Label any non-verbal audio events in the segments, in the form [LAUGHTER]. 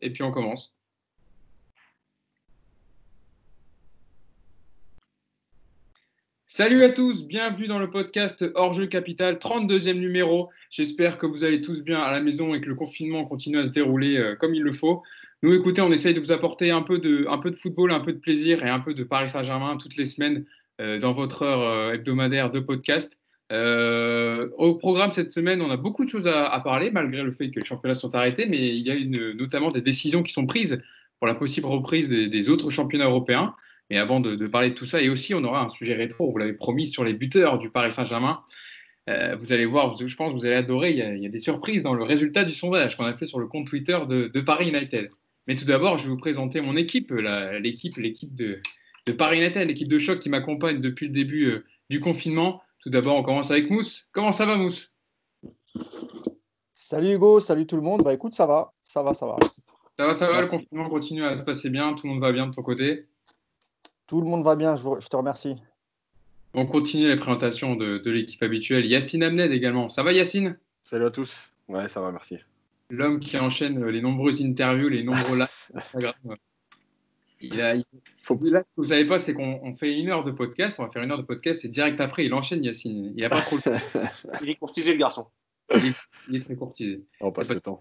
et puis on commence. Salut à tous, bienvenue dans le podcast Hors-jeu Capital, 32e numéro. J'espère que vous allez tous bien à la maison et que le confinement continue à se dérouler euh, comme il le faut. Nous, écoutez, on essaye de vous apporter un peu de, un peu de football, un peu de plaisir et un peu de Paris Saint-Germain toutes les semaines euh, dans votre heure euh, hebdomadaire de podcast. Au programme cette semaine, on a beaucoup de choses à, parler, malgré le fait que les championnats sont arrêtés, mais il y a notamment des décisions qui sont prises pour la possible reprise des, autres championnats européens. Mais avant de, parler de tout ça, et aussi on aura un sujet rétro, vous l'avez promis, sur les buteurs du Paris Saint-Germain. vous allez voir, je pense que vous allez adorer, il y, a, des surprises dans le résultat du sondage qu'on a fait sur le compte Twitter de Paris United. Mais tout d'abord, je vais vous présenter mon équipe, l'équipe, l'équipe de, Paris United, l'équipe de choc qui m'accompagne depuis le début euh, du confinement. Tout d'abord, on commence avec Mousse. Comment ça va, Mousse? Salut Hugo, salut tout le monde. Bah écoute, ça va, ça va, ça va. Ça va, ça va. Le confinement continue à se passer bien. Tout le monde va bien de ton côté? Tout le monde va bien. Je, te remercie. On continue les présentations de, de l'équipe habituelle. Yacine Amned également. Ça va, Yacine? Salut à tous. Ouais, ça va, merci l'homme qui enchaîne les nombreuses interviews, les nombreux lives. [LAUGHS] Il a, faut... Là, ce que vous savez pas, c'est qu'on fait une heure de podcast, on va faire une heure de podcast et direct après, il enchaîne Yacine. Il a pas trop le [LAUGHS] Il est courtisé, le garçon. Il est, très courtisé. On passe le temps.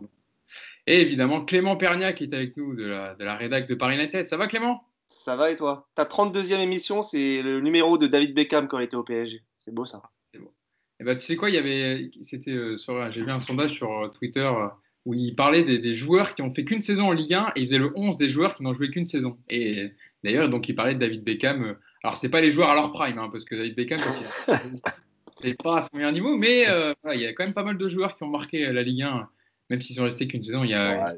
Et évidemment, Clément Pernia qui est avec nous de la, de la rédac de Paris United. Ça va, Clément? Ça va et toi? Ta 32e émission, c'est le numéro de David Beckham quand il était au PSG. C'est beau ça. C'est beau. Et eh ben, tu sais quoi, il y avait, c'était euh, j'ai vu un sondage sur euh, Twitter. Euh, où il parlait des, joueurs qui ont fait qu'une saison en Ligue 1 et il faisait le 11 des joueurs qui n'ont joué qu'une saison. Et d'ailleurs, donc il parlait de David Beckham. Euh, alors, c'est pas les joueurs à leur prime, hein, parce que David Beckham, n'est [LAUGHS] pas à son meilleur niveau, mais euh, il y a quand même pas mal de joueurs qui ont marqué euh, la Ligue 1, même s'ils sont restés qu'une saison. Il y a.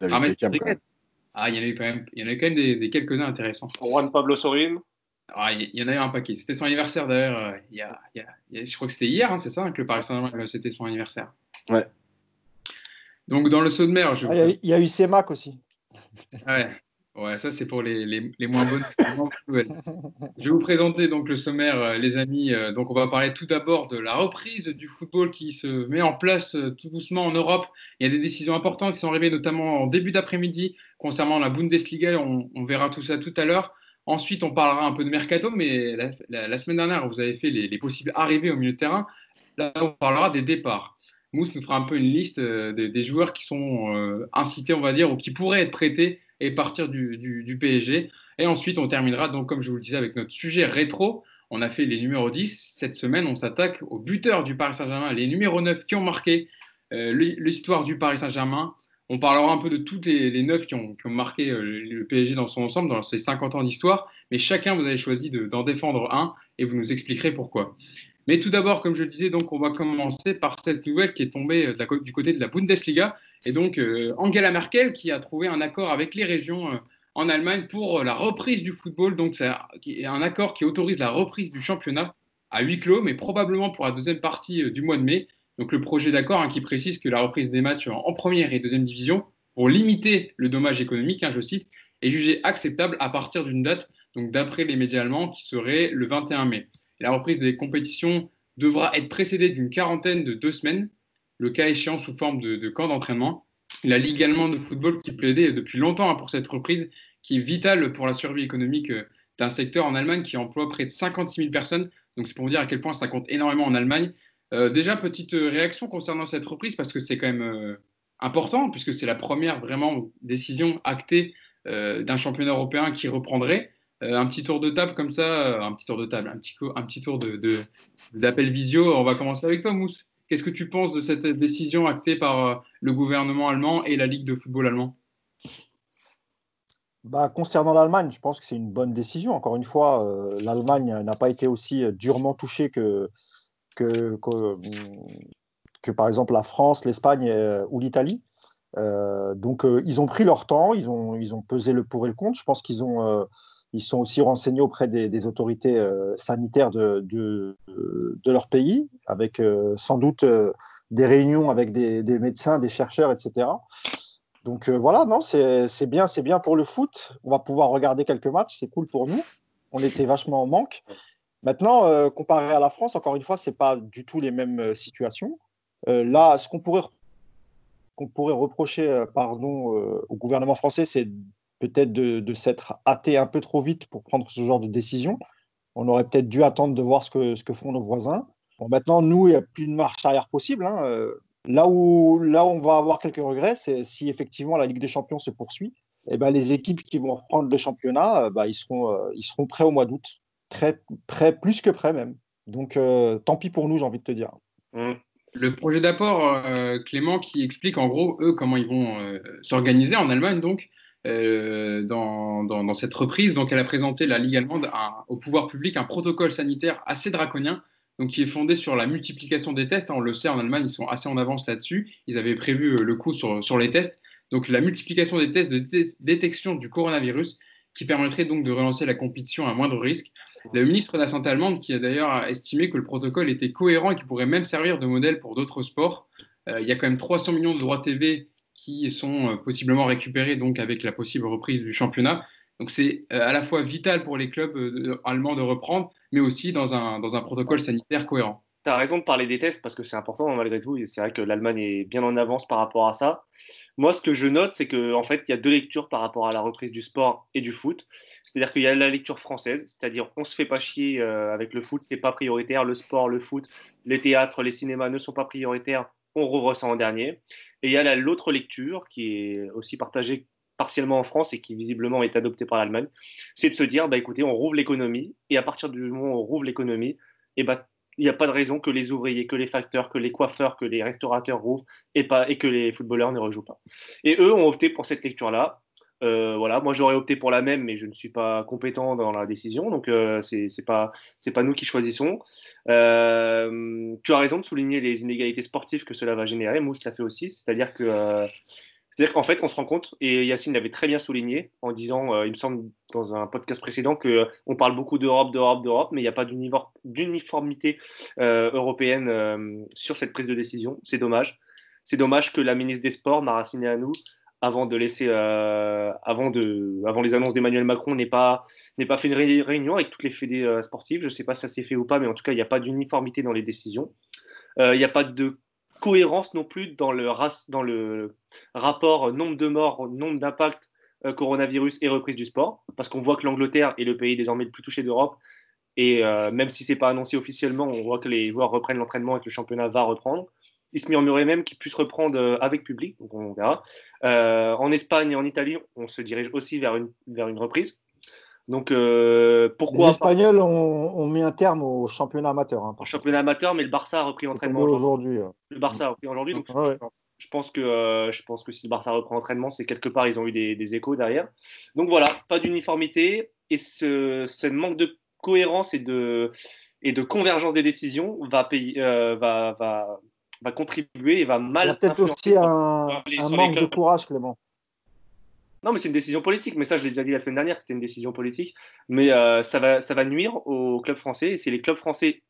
ah, Beckham, ah, il y en a eu quand même, il y en a quand même des, quelques-uns intéressants. Juan Pablo Sorin. Ah, il y en a eu un paquet. C'était son anniversaire d'ailleurs. Il, y a, je crois que c'était hier, hein, c'est ça, que le Paris Saint-Germain, c'était son anniversaire. Ouais. Donc, dans le saut de mer. Je... Ah, il y, a eu CEMAC aussi. Ouais. Ouais, ça c'est pour les, les, les, moins bonnes. je vais vous présenter donc le sommaire, euh, les amis. Euh, donc on va parler tout d'abord de la reprise du football qui se met en place euh, tout doucement en Europe. Il y a des décisions importantes qui sont arrivées notamment en début d'après-midi concernant la Bundesliga. On, on, verra tout ça tout à l'heure. Ensuite, on parlera un peu de mercato, mais la, la, semaine dernière, vous avez fait les, les possibles arrivées au milieu de terrain. Là, on parlera des départs. Mousse nous fera un peu une liste euh, des, joueurs qui sont euh, incités, on va dire, ou qui pourraient être prêtés et partir du, PSG. Et ensuite, on terminera, donc, comme je vous le disais, avec notre sujet rétro. On a fait les numéros 10. Cette semaine, on s'attaque aux buteurs du Paris Saint-Germain, les numéros 9 qui ont marqué euh, l'histoire du Paris Saint-Germain. On parlera un peu de tous les, les 9 qui ont, marqué le PSG dans son ensemble, dans ses 50 ans d'histoire. Mais chacun, vous avez choisi d'en défendre un et vous nous expliquerez pourquoi. Mais tout d'abord, comme je le disais, donc on va commencer par cette nouvelle qui est tombée euh, du côté de la Bundesliga. Et donc euh, Angela Merkel qui a trouvé un accord avec les régions euh, en Allemagne pour la reprise du football. Donc c'est un accord qui autorise la reprise du championnat à huis clos, mais probablement pour la deuxième partie du mois de mai. Donc le projet d'accord hein, qui précise que la reprise des matchs en première et deuxième division, pour limiter le dommage économique, hein, je cite, est jugée acceptable à partir d'une date, donc d'après les médias allemands, qui serait le 21 mai la reprise des compétitions devra être précédée d'une quarantaine de deux semaines, le cas échéant sous forme de, camp d'entraînement. La Ligue allemande de football qui plaidait depuis longtemps pour cette reprise, qui est vitale pour la survie économique euh, d'un secteur en Allemagne qui emploie près de 56 000 personnes. Donc c'est pour vous dire à quel point ça compte énormément en Allemagne. Euh, déjà, petite réaction concernant cette reprise, parce que c'est quand même euh, important, puisque c'est la première vraiment décision actée d'un championnat européen qui reprendrait. Euh, un petit tour de table comme ça, euh, un petit tour de table, un petit, un petit tour d'appel visio. On va commencer avec toi, Mousse. Qu'est-ce que tu penses de cette décision actée par euh, le gouvernement allemand et la Ligue de football allemand? Bah, concernant l'Allemagne, je pense que c'est une bonne décision. Encore une fois, l'Allemagne n'a pas été aussi durement touchée que, que, que, par exemple la France, l'Espagne ou l'Italie. donc, ils ont pris leur temps, ils ont, ils ont pesé le pour et le contre. Je pense qu'ils ont ils sont aussi renseignés auprès des, autorités euh, sanitaires de, de, leur pays, avec euh, sans doute euh, des réunions avec des, médecins, des chercheurs, etc. Donc voilà, non, c'est bien, c'est bien pour le foot. On va pouvoir regarder quelques matchs, c'est cool pour nous. On était vachement en manque. Maintenant, comparé à la France, encore une fois, c'est pas du tout les mêmes situations. là, ce qu'on pourrait qu'on pourrait reprocher pardon, au gouvernement français, c'est peut-être de, s'être hâté un peu trop vite pour prendre ce genre de décision. On aurait peut-être dû attendre de voir ce que, ce que font nos voisins. Bon, maintenant, nous, il n'y a plus de marche arrière possible. Hein. Là, où, là où on va avoir quelques regrets, c'est si effectivement la Ligue des Champions se poursuit. Eh ben, les équipes qui vont reprendre le championnat, bah, ils, seront, ils seront prêts au mois d'août. Très prêts, plus que prêts même. Donc, euh, tant pis pour nous, j'ai envie de te dire. Mmh. Le projet d'apport, euh, Clément, qui explique en gros, eux, comment ils vont euh, s'organiser en Allemagne, donc, dans, dans, cette reprise. Donc, elle a présenté la Ligue allemande au pouvoir public un protocole sanitaire assez draconien, donc, qui est fondé sur la multiplication des tests. On le sait, en Allemagne, ils sont assez en avance là-dessus. Ils avaient prévu le coup sur, sur les tests. Donc, la multiplication des tests de détection du coronavirus qui permettrait donc de relancer la compétition à moindre risque. Le ministre de la Santé allemande qui a d'ailleurs estimé que le protocole était cohérent et qui pourrait même servir de modèle pour d'autres sports. Euh, il y a quand même 300 millions de droits TV sont euh, possiblement récupérés donc avec la possible reprise du championnat. Donc c'est euh, à la fois vital pour les clubs allemands de reprendre, mais aussi dans un, dans un protocole sanitaire cohérent. Tu as raison de parler des tests parce que c'est important malgré tout. C'est vrai que l'Allemagne est bien en avance par rapport à ça. Moi, ce que je note, c'est qu'en en fait, il y a deux lectures par rapport à la reprise du sport et du foot. C'est-à-dire qu'il y a la lecture française, c'est-à-dire on se fait pas chier euh, avec le foot, c'est pas prioritaire. Le sport, le foot, les théâtres, les cinémas ne sont pas prioritaires. On rouvre ça en dernier. Et il y a l'autre lecture qui est aussi partagée partiellement en France et qui visiblement est adoptée par l'Allemagne, c'est de se dire, bah, écoutez, on rouvre l'économie et à partir du moment où on rouvre l'économie, et eh bah, il n'y a pas de raison que les ouvriers, que les facteurs, que les coiffeurs, que les restaurateurs rouvrent et, pas, et que les footballeurs ne rejouent pas. Et eux ont opté pour cette lecture-là. Euh, voilà, moi j'aurais opté pour la même, mais je ne suis pas compétent dans la décision, donc euh, ce c'est pas c'est pas nous qui choisissons. Euh, tu as raison de souligner les inégalités sportives que cela va générer. Mousse l'a fait aussi, c'est-à-dire que c'est-à-dire qu'en fait, on se rend compte, et Yacine l'avait très bien souligné en disant, euh, il me semble, dans un podcast précédent, qu'on euh, parle beaucoup d'Europe, d'Europe, d'Europe, mais il n'y a pas d'uniformité euh, européenne sur cette prise de décision. C'est dommage. C'est dommage que la ministre des Sports, Mara nous avant de laisser, avant, de, avant les annonces d'Emmanuel Macron, n'ait pas, pas fait une réunion avec toutes les fédés sportives. Je ne sais pas si ça s'est fait ou pas, mais en tout cas, il n'y a pas d'uniformité dans les décisions. Il n'y a pas de cohérence non plus dans le, rapport nombre de morts, nombre d'impacts euh, coronavirus et reprise du sport, parce qu'on voit que l'Angleterre est le pays désormais le plus touché d'Europe, et euh, même si c'est pas annoncé officiellement, on voit que les joueurs reprennent l'entraînement et que le championnat va reprendre. Il se murmurait même qu'il puisse reprendre euh, avec public, donc on verra. en Espagne et en Italie, on se dirige aussi vers une, vers une reprise. Donc, euh, pourquoi Les Espagnols ont, mis un terme au championnat amateur. Hein, au championnat amateur, mais le Barça a repris l'entraînement aujourd'hui. Le Barça a repris aujourd'hui. Donc, je, pense que, euh, je pense que si le Barça reprend l'entraînement, c'est quelque part, ils ont eu des, échos derrière. Donc voilà, pas d'uniformité. Et ce, manque de cohérence et de, et de convergence des décisions va, payer, euh, va, va, va, contribuer et va mal. Il y a peut-être aussi un, un manque de courage, Clément. Non, mais c'est une décision politique. Mais ça, je l'ai déjà dit la semaine dernière, c'était une décision politique. Mais euh, ça, va, ça va nuire aux clubs français. Et c'est les clubs français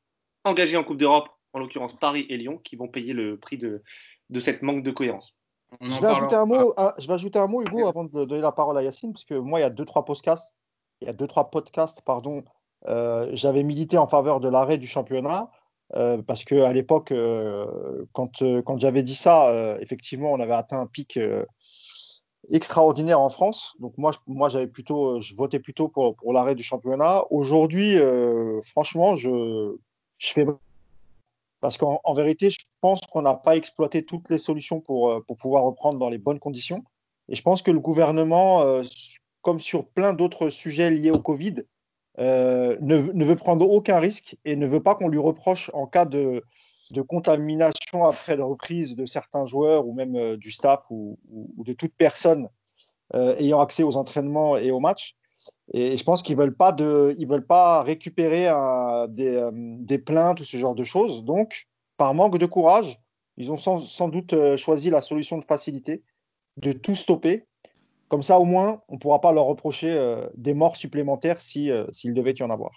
engagés en Coupe d'Europe, en l'occurrence Paris et Lyon, qui vont payer le prix de, de cette manque de cohérence. Je vais, ajouter un mot, ah, je vais ajouter un mot, Hugo, avant de donner la parole à Yacine, parce que moi, il y a deux, trois podcasts, il y a deux, trois podcasts, pardon, euh, j'avais milité en faveur de l'arrêt du championnat. Euh, parce qu'à l'époque, quand, quand j'avais dit ça, effectivement, on avait atteint un pic extraordinaire en France. Donc moi, je, moi j'avais plutôt, euh, je votais plutôt pour, pour l'arrêt du championnat. Aujourd'hui, euh, franchement, je, je fais parce qu'en vérité, je pense qu'on n'a pas exploité toutes les solutions pour, euh, pour pouvoir reprendre dans les bonnes conditions. Et je pense que le gouvernement, comme sur plein d'autres sujets liés au Covid, ne, ne, veut prendre aucun risque et ne veut pas qu'on lui reproche en cas de, contamination après la reprise de certains joueurs ou même euh, du staff ou, de toute personne euh, ayant accès aux entraînements et aux matchs. Et je pense qu'ils ne veulent, pas veulent pas récupérer euh, des, plaintes ou ce genre de choses. Donc, par manque de courage, ils ont sans, doute choisi la solution de facilité, de tout stopper. Comme ça, au moins, on ne pourra pas leur reprocher des morts supplémentaires s'il devait y en avoir.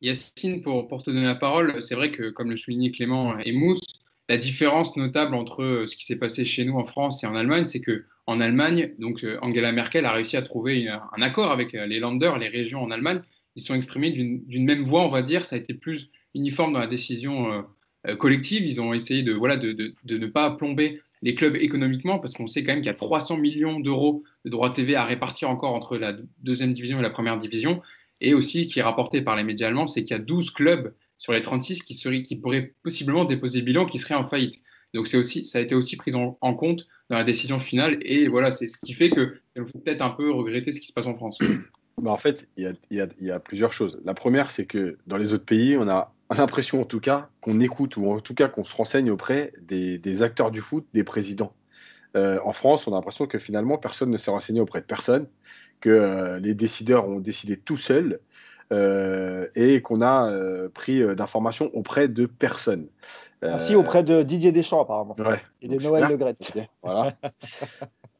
Yacine, pour, te donner la parole, c'est vrai que, comme le soulignait Clément et Mousse, la différence notable entre ce qui s'est passé chez nous en France et en Allemagne, c'est que en Allemagne, donc euh, Angela Merkel a réussi à trouver un accord avec euh, les Länder, les régions en Allemagne. Ils sont exprimés d'une même voix, on va dire. Ça a été plus uniforme dans la décision euh, collective. Ils ont essayé de, voilà, de, ne pas plomber les clubs économiquement, parce qu'on sait quand même qu'il y a 300 millions d'euros de droits TV à répartir encore entre la deuxième division et la première division, et aussi qui est rapporté par les médias allemands, c'est qu'il y a 12 clubs sur les 36 qui, pourraient possiblement déposer bilan qui seraient en faillite. Donc aussi, ça a été aussi pris en, compte dans la décision finale, et voilà, c'est ce qui fait que faut peut-être un peu regretter ce qui se passe en France. [CLEARS THROAT] Bah en fait, il y a, plusieurs choses. La première, c'est que dans les autres pays, on a [LAUGHS] l'impression en tout cas qu'on écoute ou en tout cas qu'on se renseigne auprès des, des, acteurs du foot, des présidents. Euh, en France, on a l'impression que finalement, personne ne s'est renseigné auprès de personne, que euh, les décideurs ont décidé tout seuls euh, et qu'on a pris d'informations auprès de personne. Ainsi ah, auprès de Didier Deschamps, apparemment. Ouais. Et de Noël Le Gret. [LAUGHS] Voilà.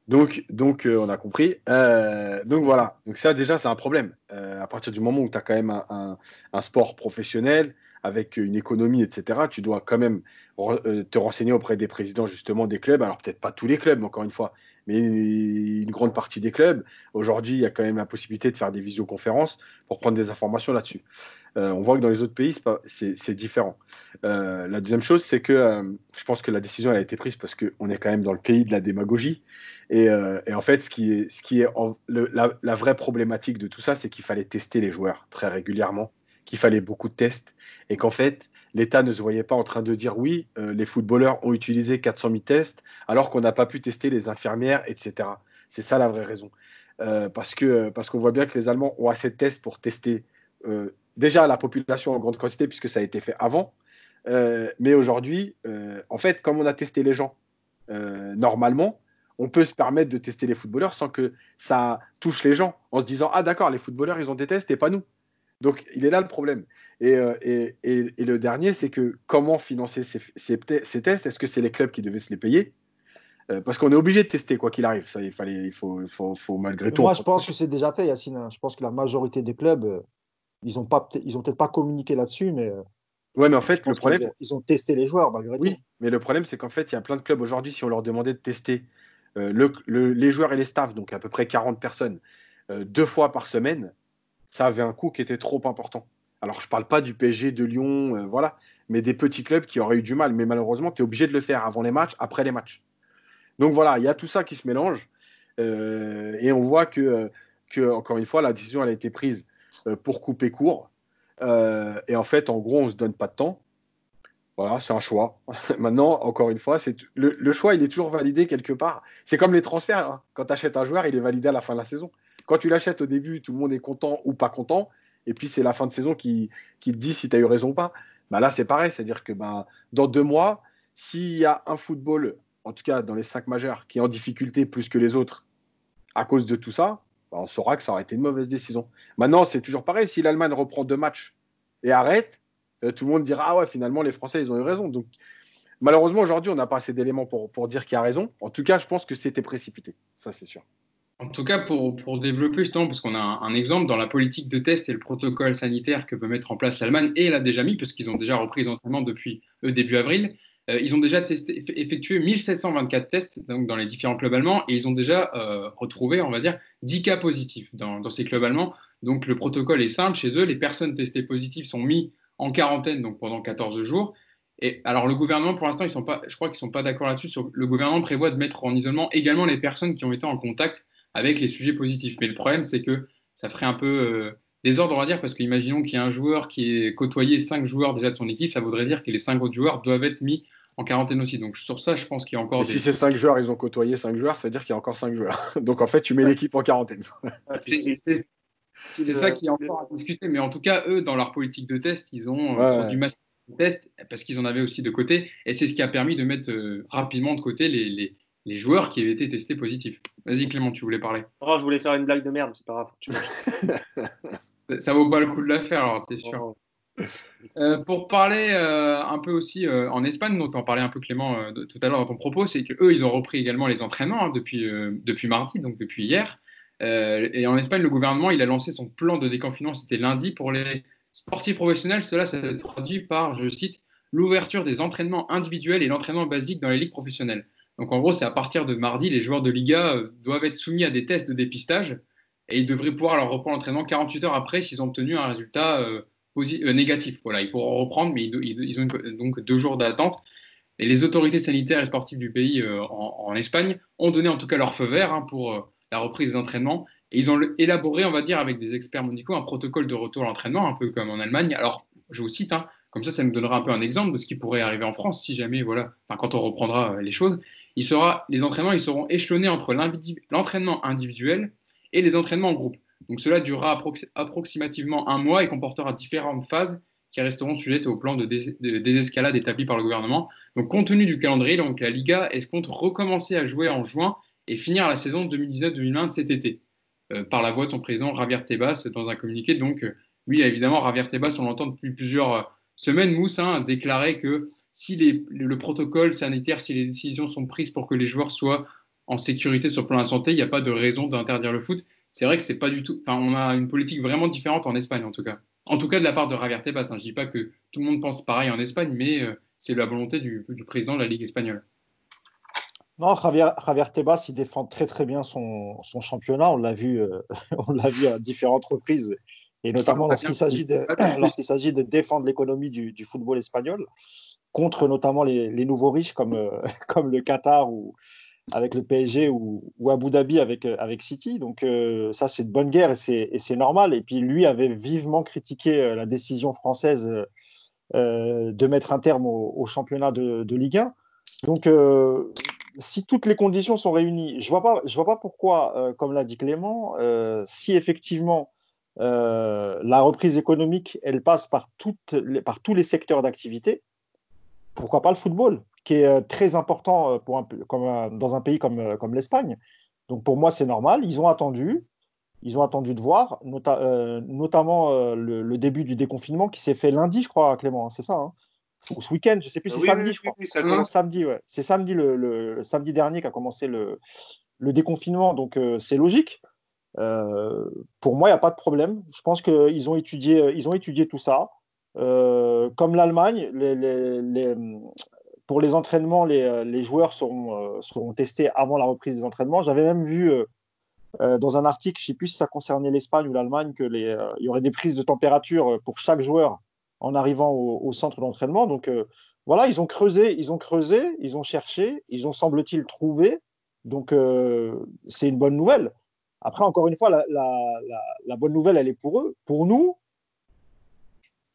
Donc, donc on a compris. donc voilà. Donc ça déjà c'est un problème. à partir du moment où tu as quand même un, un, sport professionnel avec une économie, etc., tu dois quand même te renseigner auprès des présidents justement des clubs. Alors peut-être pas tous les clubs, encore une fois, mais une grande partie des clubs. Aujourd'hui, il y a quand même la possibilité de faire des visioconférences pour prendre des informations là-dessus. Euh, on voit que dans les autres pays, c'est différent. Euh, la deuxième chose, c'est que euh, je pense que la décision a été prise parce qu'on est quand même dans le pays de la démagogie. Et, en fait, ce qui est, ce qui est la, vraie problématique de tout ça, c'est qu'il fallait tester les joueurs très régulièrement, qu'il fallait beaucoup de tests, et qu'en fait, l'État ne se voyait pas en train de dire oui, euh, les footballeurs ont utilisé 400 000 tests alors qu'on n'a pas pu tester les infirmières, etc. C'est ça la vraie raison. Euh, parce que parce qu'on voit bien que les Allemands ont assez de tests pour tester euh, déjà la population en grande quantité puisque ça a été fait avant. mais aujourd'hui, en fait, comme on a testé les gens normalement, on peut se permettre de tester les footballeurs sans que ça touche les gens en se disant ah d'accord les footballeurs ils ont des tests et pas nous. Donc, il est là le problème. Et, euh, et, et, le dernier, c'est que comment financer ces, ces, tests? Est-ce que c'est les clubs qui devaient se les payer? Euh, Parce qu'on est obligé de tester quoi qu'il arrive. Ça, il, fallait, il faut, faut, faut malgré tout. Moi, je pense que c'est déjà fait, Yacine. Hein. Je pense que la majorité des clubs, euh, ils n'ont peut-être pas communiqué là-dessus, mais. Ouais, mais en fait, le problème. Ils ont testé les joueurs, malgré oui, tout. Oui, mais le problème, c'est qu'en fait, il y a plein de clubs aujourd'hui, si on leur demandait de tester le, les joueurs et les staffs, donc à peu près 40 personnes, deux fois par semaine, ça avait un coût qui était trop important. Alors, je ne parle pas du PSG, de Lyon, euh, voilà, mais des petits clubs qui auraient eu du mal. Mais malheureusement, tu es obligé de le faire avant les matchs, après les matchs. Donc voilà, il y a tout ça qui se mélange. Euh, et on voit que, euh, que, encore une fois, la décision a été prise pour couper court. et en fait, en gros, on ne se donne pas de temps. Voilà, c'est un choix. [LAUGHS] Maintenant, encore une fois, c'est le, le, choix, il est toujours validé quelque part. C'est comme les transferts. Hein. Quand tu achètes un joueur, il est validé à la fin de la saison. Quand tu l'achètes au début, tout le monde est content ou pas content. Et puis, c'est la fin de saison qui, te dit si tu as eu raison ou pas. Bah là, c'est pareil. C'est-à-dire que bah, dans deux mois, s'il y a un football, en tout cas dans les cinq majeurs, qui est en difficulté plus que les autres à cause de tout ça, bah, on saura que ça aurait été une mauvaise décision. Maintenant, c'est toujours pareil. Si l'Allemagne reprend deux matchs et arrête, euh, tout le monde dira Ah ouais, finalement, les Français, ils ont eu raison. Donc, malheureusement, aujourd'hui, on n'a pas assez d'éléments pour, pour dire qui a raison. En tout cas, je pense que c'était précipité. Ça, c'est sûr. En tout cas, pour, pour développer justement, parce qu'on a un, exemple dans la politique de test et le protocole sanitaire que peut mettre en place l'Allemagne, et l'a déjà mis, parce qu'ils ont déjà repris les entraînements depuis euh, début avril, euh, ils ont déjà testé, effectué 1724 tests dans les différents clubs allemands, et ils ont déjà euh, retrouvé, on va dire, 10 cas positifs dans, dans, ces clubs allemands. Donc le protocole est simple chez eux, les personnes testées positives sont mises en quarantaine donc pendant 14 jours. Et alors le gouvernement, pour l'instant, je crois qu'ils ne sont pas d'accord là-dessus. Le gouvernement prévoit de mettre en isolement également les personnes qui ont été en contact avec les sujets positifs. Mais le problème, c'est que ça ferait un peu euh, désordre, on va dire, parce qu'imaginons qu'il y a un joueur qui est côtoyé cinq joueurs déjà de son équipe, ça voudrait dire que les cinq autres joueurs doivent être mis en quarantaine aussi. Donc sur ça, je pense qu'il y a encore. Si ces cinq joueurs, ils ont côtoyé cinq joueurs, ça veut dire qu'il y a encore cinq joueurs. [LAUGHS] Donc en fait, tu mets l'équipe en quarantaine. [LAUGHS] c'est ça qui est encore à discuter. Mais en tout cas, eux, dans leur politique de test, ils ont euh, du massif de test parce qu'ils en avaient aussi de côté. Et c'est ce qui a permis de mettre euh, rapidement de côté les, les joueurs qui avaient été testés positifs. Vas-y Clément, tu voulais parler. Oh, je voulais faire une blague de merde, c'est pas grave. [LAUGHS] ça vaut pas le coup de la faire, alors t'es sûr. Euh, pour parler euh, un peu aussi euh, en Espagne, dont en parlait un peu Clément tout à l'heure dans ton propos, c'est qu'eux, ils ont repris également les entraînements hein, depuis, depuis mardi, donc depuis hier. et en Espagne, le gouvernement, il a lancé son plan de déconfinement, c'était lundi, pour les sportifs professionnels. Cela s'est traduit par, je cite, l'ouverture des entraînements individuels et l'entraînement basique dans les ligues professionnelles. Donc en gros, c'est à partir de mardi, les joueurs de Liga euh, doivent être soumis à des tests de dépistage et ils devraient pouvoir leur reprendre l'entraînement 48 heures après s'ils ont obtenu un résultat euh, euh, négatif. Voilà, ils pourront reprendre, mais ils, ont donc deux jours d'attente. Et les autorités sanitaires et sportives du pays en, Espagne ont donné en tout cas leur feu vert hein, pour la reprise des entraînements. Et ils ont élaboré, on va dire, avec des experts médicaux, un protocole de retour à l'entraînement, un peu comme en Allemagne. Alors, je vous cite, hein, comme ça, ça nous donnera un peu un exemple de ce qui pourrait arriver en France si jamais, voilà, quand on reprendra euh, les choses. Les entraînements, ils seront échelonnés entre l'entraînement individuel et les entraînements en groupe. Donc, cela durera approximativement un mois et comportera différentes phases qui resteront sujettes au plan de, désescalade établi par le gouvernement. Donc, compte tenu du calendrier, donc, la Liga compte recommencer à jouer en juin et finir la saison 2019-2020 cet été. Euh, par la voix de son président Javier Tebas dans un communiqué. Donc, euh, lui, évidemment, Javier Tebas, on l'entend depuis plusieurs euh, semaines, Mousse hein, a déclaré que si le protocole sanitaire, si les décisions sont prises pour que les joueurs soient en sécurité sur le plan de la santé, il n'y a pas de raison d'interdire le foot. C'est vrai que c'est pas du tout. Enfin, on a une politique vraiment différente en Espagne, en tout cas. En tout cas, de la part de Javier Tebas. Hein. Je ne dis pas que tout le monde pense pareil en Espagne, mais c'est la volonté du, président de la Ligue espagnole. Non, Javier, Javier, Tebas, il défend très très bien son, son championnat. On l'a vu, euh, [LAUGHS] on l'a vu à différentes reprises, et notamment lorsqu'il s'agit de, [CLEARS THROAT] lorsqu'il s'agit de défendre l'économie du, du, football espagnol contre notamment les, les nouveaux riches comme, euh, [LAUGHS] comme le Qatar ou avec le PSG ou, ou Abu Dhabi avec, euh, avec City. Donc ça, c'est de bonne guerre et c'est, normal. Et puis lui avait vivement critiqué la décision française de mettre un terme au, au championnat de, de Ligue 1. Donc, si toutes les conditions sont réunies, je ne vois, pas, vois pas pourquoi, euh, comme l'a dit Clément, euh, si effectivement euh, la reprise économique, elle passe par, toutes par tous les secteurs d'activité, pourquoi pas le football, qui est très important pour un, comme, dans un pays comme, comme l'Espagne. Donc pour moi, c'est normal. Ils ont attendu. Ils ont attendu de voir, notamment le, le, début du déconfinement qui s'est fait lundi, je crois, Clément, hein, c'est ça hein? Ou ce week-end, je sais plus, c'est samedi, je crois. samedi, ouais. C'est samedi, le, samedi dernier qu'a commencé le, le déconfinement, donc euh, c'est logique. Euh, pour moi, il n'y a pas de problème. Je pense qu'ils ont étudié, ont étudié tout ça. Euh, comme l'Allemagne, pour les entraînements, les, joueurs seront, seront, testés avant la reprise des entraînements. J'avais même vu dans un article, je ne sais plus si ça concernait l'Espagne ou l'Allemagne, qu'il y aurait des prises de température pour chaque joueur en arrivant au, centre d'entraînement. Donc euh, voilà, ils ont creusé, ils ont creusé, ils ont cherché, ils ont semble-t-il trouvé. Donc euh, c'est une bonne nouvelle. Après, encore une fois, la, bonne nouvelle, elle est pour eux. Pour nous,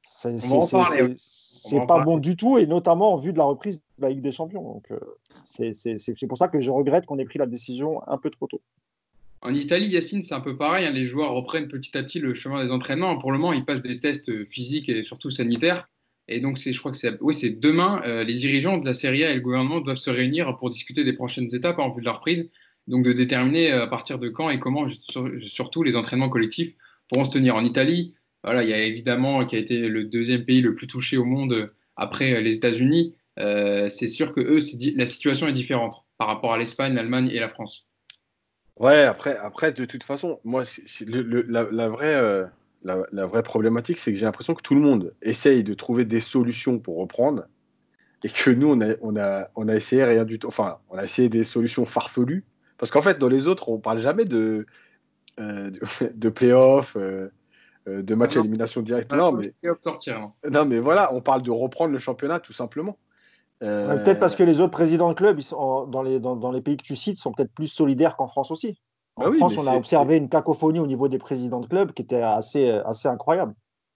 c'est pas bon du tout, et notamment en vue de la reprise de la Ligue des Champions. Donc euh, c'est pour ça que je regrette qu'on ait pris la décision un peu trop tôt. En Italie, Yacine, c'est un peu pareil. Hein. les joueurs reprennent petit à petit le chemin des entraînements. Pour le moment, ils passent des tests physiques et surtout sanitaires. Et donc, je crois que c'est oui, demain, euh, les dirigeants de la Serie A et le gouvernement doivent se réunir pour discuter des prochaines étapes en vue de la reprise. Donc, de déterminer euh, à partir de quand et comment, surtout, les entraînements collectifs pourront se tenir. En Italie, voilà, il y a évidemment qui a été le deuxième pays le plus touché au monde après euh, les États-Unis. c'est sûr que eux, la situation est différente par rapport à l'Espagne, l'Allemagne et la France. Ouais, après, après, de toute façon, moi, la, vraie, euh, la, vraie problématique, c'est que j'ai l'impression que tout le monde essaye de trouver des solutions pour reprendre et que nous, on a, on a, on a essayé rien du tout. Enfin, on a essayé des solutions farfelues. Parce qu'en fait, dans les autres, on parle jamais de, euh, de, [LAUGHS] playoffs, euh, de match à élimination directe. Non, mais, non, mais voilà, on parle de reprendre le championnat, tout simplement. Peut-être parce que les autres présidents de club, ils sont, dans, les, dans, les pays que tu cites, sont peut-être plus solidaires qu'en France aussi. En bah France, on a observé une cacophonie au niveau des présidents de club qui était assez, assez incroyable.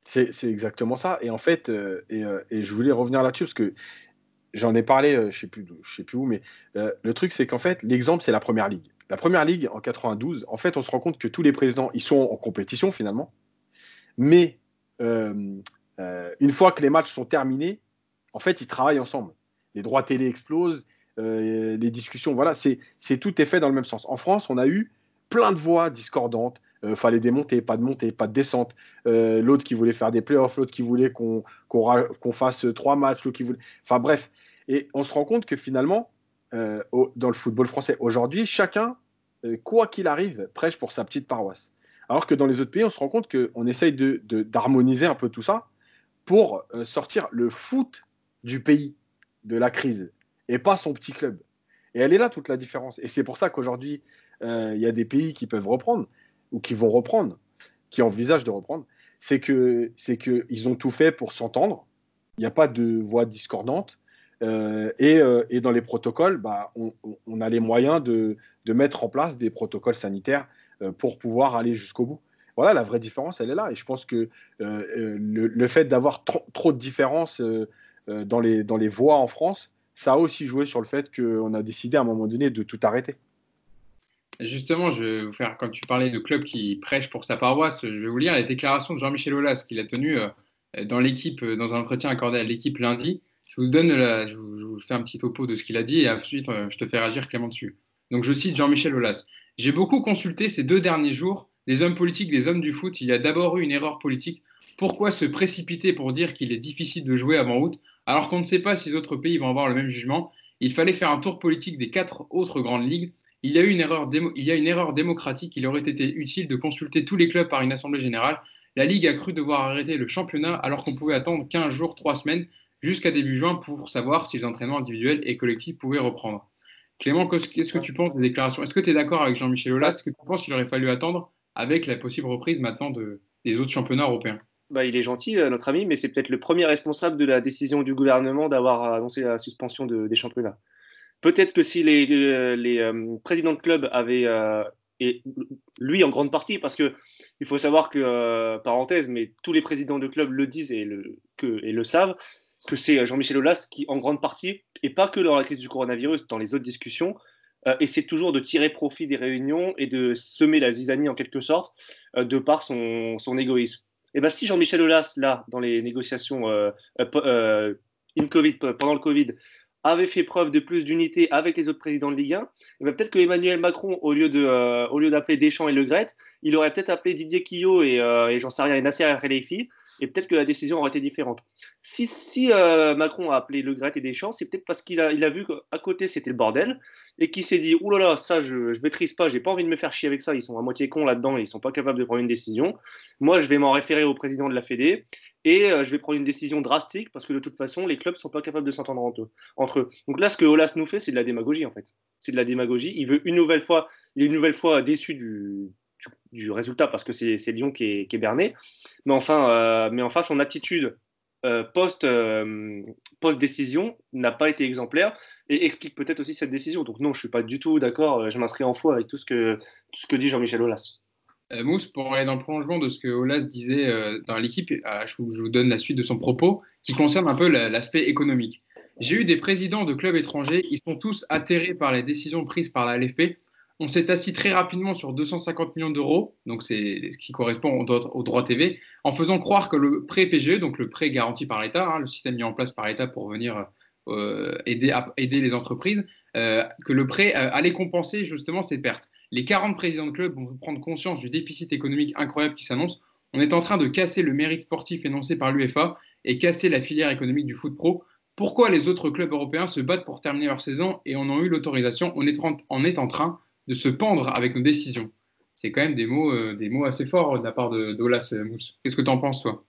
C'est exactement ça. Et en fait, euh, euh, et, je voulais revenir là-dessus parce que j'en ai parlé, euh, je ne sais, sais plus où, mais le truc, c'est qu'en fait, l'exemple, c'est la première ligue. La première ligue, en 92, en fait, on se rend compte que tous les présidents, ils sont en compétition finalement. Mais une fois que les matchs sont terminés, en fait, ils travaillent ensemble les droits télé explosent, euh, les discussions, voilà, c'est tout est fait dans le même sens. En France, on a eu plein de voix discordantes. Euh, fallait des montées, pas de montées, pas de descente. Euh, l'autre qui voulait faire des playoffs, l'autre qui voulait qu'on fasse trois matchs, l'autre qui voulait. Enfin bref. Et on se rend compte que finalement, dans le football français aujourd'hui, chacun, quoi qu'il arrive, prêche pour sa petite paroisse. Alors que dans les autres pays, on se rend compte qu'on essaye d'harmoniser de, un peu tout ça pour sortir le foot du pays de la crise et pas son petit club. Et elle est là toute la différence. Et c'est pour ça qu'aujourd'hui, euh, il y a des pays qui peuvent reprendre ou qui vont reprendre, qui envisagent de reprendre. C'est que c'est que ils ont tout fait pour s'entendre. Il n'y a pas de voix discordante. et, dans les protocoles, bah, on, a les moyens de, mettre en place des protocoles sanitaires pour pouvoir aller jusqu'au bout. Voilà, la vraie différence, elle est là. Et je pense que le, fait d'avoir trop de différences dans, les, dans les voies en France, ça a aussi joué sur le fait qu'on a décidé à un moment donné de tout arrêter. Justement, je vais vous faire, quand tu parlais de club qui prêche pour sa paroisse, je vais vous lire la déclaration de Jean-Michel Aulas qu'il a tenue euh, dans l'équipe, euh, dans un entretien accordé à l'équipe lundi. Je vous donne, je, vous, fais un petit topo de ce qu'il a dit et ensuite euh, je te fais réagir Clément dessus. Donc je cite Jean-Michel Aulas. J'ai beaucoup consulté ces deux derniers jours les hommes politiques, des hommes du foot. Il y a d'abord eu une erreur politique. Pourquoi se précipiter pour dire qu'il est difficile de jouer avant août alors qu'on ne sait pas si les autres pays vont avoir le même jugement? Il fallait faire un tour politique des quatre autres grandes ligues. Il y, a une erreur il y a une erreur démocratique. Il aurait été utile de consulter tous les clubs par une assemblée générale. La Ligue a cru devoir arrêter le championnat alors qu'on pouvait attendre 15 jours, 3 semaines jusqu'à début juin pour savoir si les entraînements individuels et collectifs pouvaient reprendre. Clément, qu'est-ce que tu penses des déclarations? Est-ce que tu es d'accord avec Jean-Michel Aulas? Est-ce que tu penses qu'il aurait fallu attendre avec la possible reprise maintenant des autres championnats européens? Bah, il est gentil, euh, notre ami, mais c'est peut-être le premier responsable de la décision du gouvernement d'avoir annoncé la suspension des championnats. Peut-être que si les, euh, euh, présidents de club avaient, et lui en grande partie, parce que il faut savoir que, parenthèse, mais tous les présidents de club le disent et le, savent, que c'est Jean-Michel Aulas qui, en grande partie, et pas que dans la crise du coronavirus, dans les autres discussions, essaie toujours de tirer profit des réunions et de semer la zizanie en quelque sorte, de par son, son égoïsme. Et eh ben, si Jean-Michel Aulas, là, dans les négociations euh, euh, euh, in COVID, pendant le Covid, avait fait preuve de plus d'unité avec les autres présidents de Ligue 1, eh ben, peut-être que Emmanuel Macron, au lieu, de, au lieu d'appeler Deschamps et Le Gret, il aurait peut-être appelé Didier Quillot et, et j'en sais rien, et Nasser El-Khelaifi, et peut-être que la décision aurait été différente. Si, euh, Macron a appelé Le Gret et Deschamps, c'est peut-être parce qu'il a, vu qu'à côté c'était le bordel et qu'il s'est dit Ouh là là, ça je ne maîtrise pas, j'ai pas envie de me faire chier avec ça, ils sont à moitié cons là-dedans et ils sont pas capables de prendre une décision. Moi je vais m'en référer au président de la Fédé et euh, je vais prendre une décision drastique parce que de toute façon les clubs sont pas capables de s'entendre entre eux. Entre eux. Donc là ce que Olas nous fait, c'est de la démagogie en fait. C'est de la démagogie. Il veut une nouvelle fois, il est une nouvelle fois déçu du, du, résultat parce que c'est Lyon qui est, berné. Mais enfin, euh, mais enfin son attitude euh, post, euh, n'a pas été exemplaire et explique peut-être aussi cette décision. Donc non, je suis pas du tout d'accord. Je m'inscris en faux avec tout ce que, ce que dit Jean-Michel Aulas. Mousse, pour aller dans le prolongement de ce que Aulas disait dans l'équipe, je, vous donne la suite de son propos qui concerne un peu l'aspect économique. J'ai eu des présidents de clubs étrangers, ils sont tous atterrés par les décisions prises par la LFP on s'est assis très rapidement sur 250 millions d'euros, donc c'est ce qui correspond au droit, TV, en faisant croire que le prêt PGE, donc le prêt garanti par l'État, hein, le système mis en place par l'État pour venir euh, aider, les entreprises, euh, que le prêt euh, allait compenser justement ces pertes. Les 40 présidents de club vont prendre conscience du déficit économique incroyable qui s'annonce. On est en train de casser le mérite sportif énoncé par l'UEFA et casser la filière économique du foot pro. Pourquoi les autres clubs européens se battent pour terminer leur saison et en ont eu l'autorisation? On, est en train de se pendre avec nos décisions. C'est quand même des mots, euh, des mots assez forts de la part de d'Olas Mousse. Qu'est-ce que tu en penses, toi?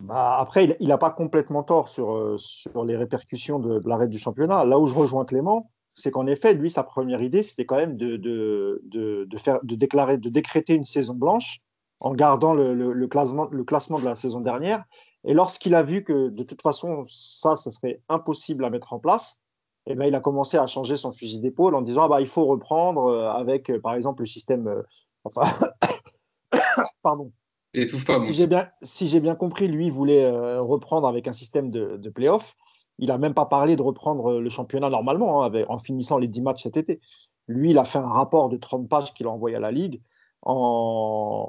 Bah, après, il n'a pas complètement tort sur, euh, sur les répercussions de, l'arrêt du championnat. Là où je rejoins Clément, c'est qu'en effet, lui, sa première idée, c'était quand même de, de, de, faire, de déclarer, de décréter une saison blanche en gardant le, le, classement, le classement de la saison dernière. Et lorsqu'il a vu que de toute façon, ça, ce serait impossible à mettre en place, eh ben, il a commencé à changer son fusil d'épaule en disant ah bah, il faut reprendre euh, avec, euh, par exemple, le système. Euh, enfin, [COUGHS] pardon. Pas, si j'ai bien, si bien compris, lui, il voulait reprendre avec un système de, de play-off. Il n'a même pas parlé de reprendre le championnat normalement, hein, en finissant les 10 matchs cet été. Lui, il a fait un rapport de 30 pages qu'il a envoyé à la Ligue en,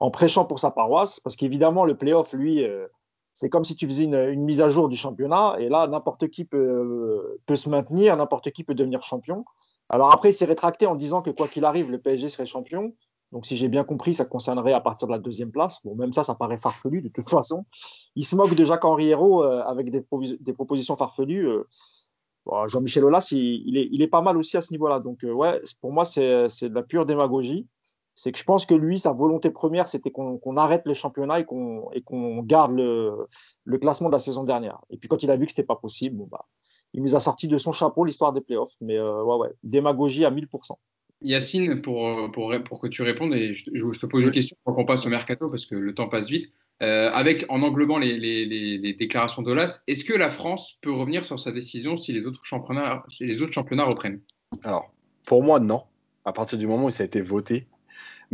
en prêchant pour sa paroisse, parce qu'évidemment, le play-off, lui, c'est comme si tu faisais une, mise à jour du championnat, et là, n'importe qui peut, se maintenir, n'importe qui peut devenir champion. Alors après, il s'est rétracté en disant que quoi qu'il arrive, le PSG serait champion. Donc si j'ai bien compris, ça concernerait à partir de la deuxième place. Bon, même ça, ça paraît farfelu de toute façon. Il se moque de Jacques-Henri Hérault euh, avec des, propositions farfelues. Euh. Jean-Michel Aulas, il, est, pas mal aussi à ce niveau-là. Donc euh, ouais, pour moi, c'est de la pure démagogie c'est que je pense que lui, sa volonté première, c'était qu'on arrête le championnat et qu'on garde le, classement de la saison dernière. Et puis quand il a vu que ce n'était pas possible, bah, il nous a sorti de son chapeau l'histoire des playoffs. Mais euh, ouais, ouais, démagogie à 1000%. Yacine, pour, pour, pour que tu répondes, et je, te pose une question pour qu'on passe au mercato parce que le temps passe vite. Euh, avec en englobant les, les, les, déclarations d'Olas, est-ce que la France peut revenir sur sa décision si les autres championnats, si les autres championnats reprennent? Alors, pour moi, non. À partir du moment où ça a été voté,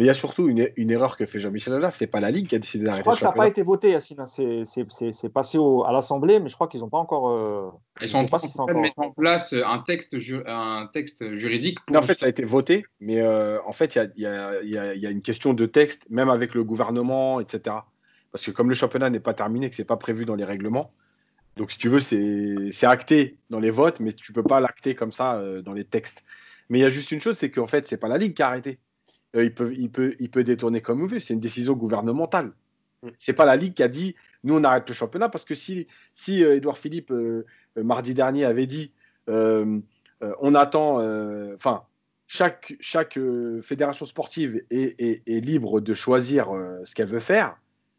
mais il y a surtout une, une erreur que fait Jean-Michel Aulas, c'est pas la Ligue qui a décidé d'arrêter. Je crois que ça n'a pas été voté, Yacine. C'est passé au, à l'Assemblée, mais je crois qu'ils n'ont pas encore. Euh, Ils sont en train de mettre en place un texte, un texte juridique. en fait, ça a été voté, mais euh, en fait, il y a, y, a, y a, une question de texte, même avec le gouvernement, etc. Parce que comme le championnat n'est pas terminé, que ce n'est pas prévu dans les règlements, donc si tu veux, c'est acté dans les votes, mais tu ne peux pas l'acter comme ça euh, dans les textes. Mais il y a juste une chose, c'est qu'en fait, ce n'est pas la Ligue qui a arrêté. Euh, il, peut, il, peut, il peut détourner comme il veut. C'est une décision gouvernementale. Mm. C'est pas la Ligue qui a dit nous on arrête le championnat parce que si, si euh, Edouard Philippe euh, mardi dernier avait dit on attend, enfin chaque, chaque fédération sportive est, est, libre de choisir ce qu'elle veut faire,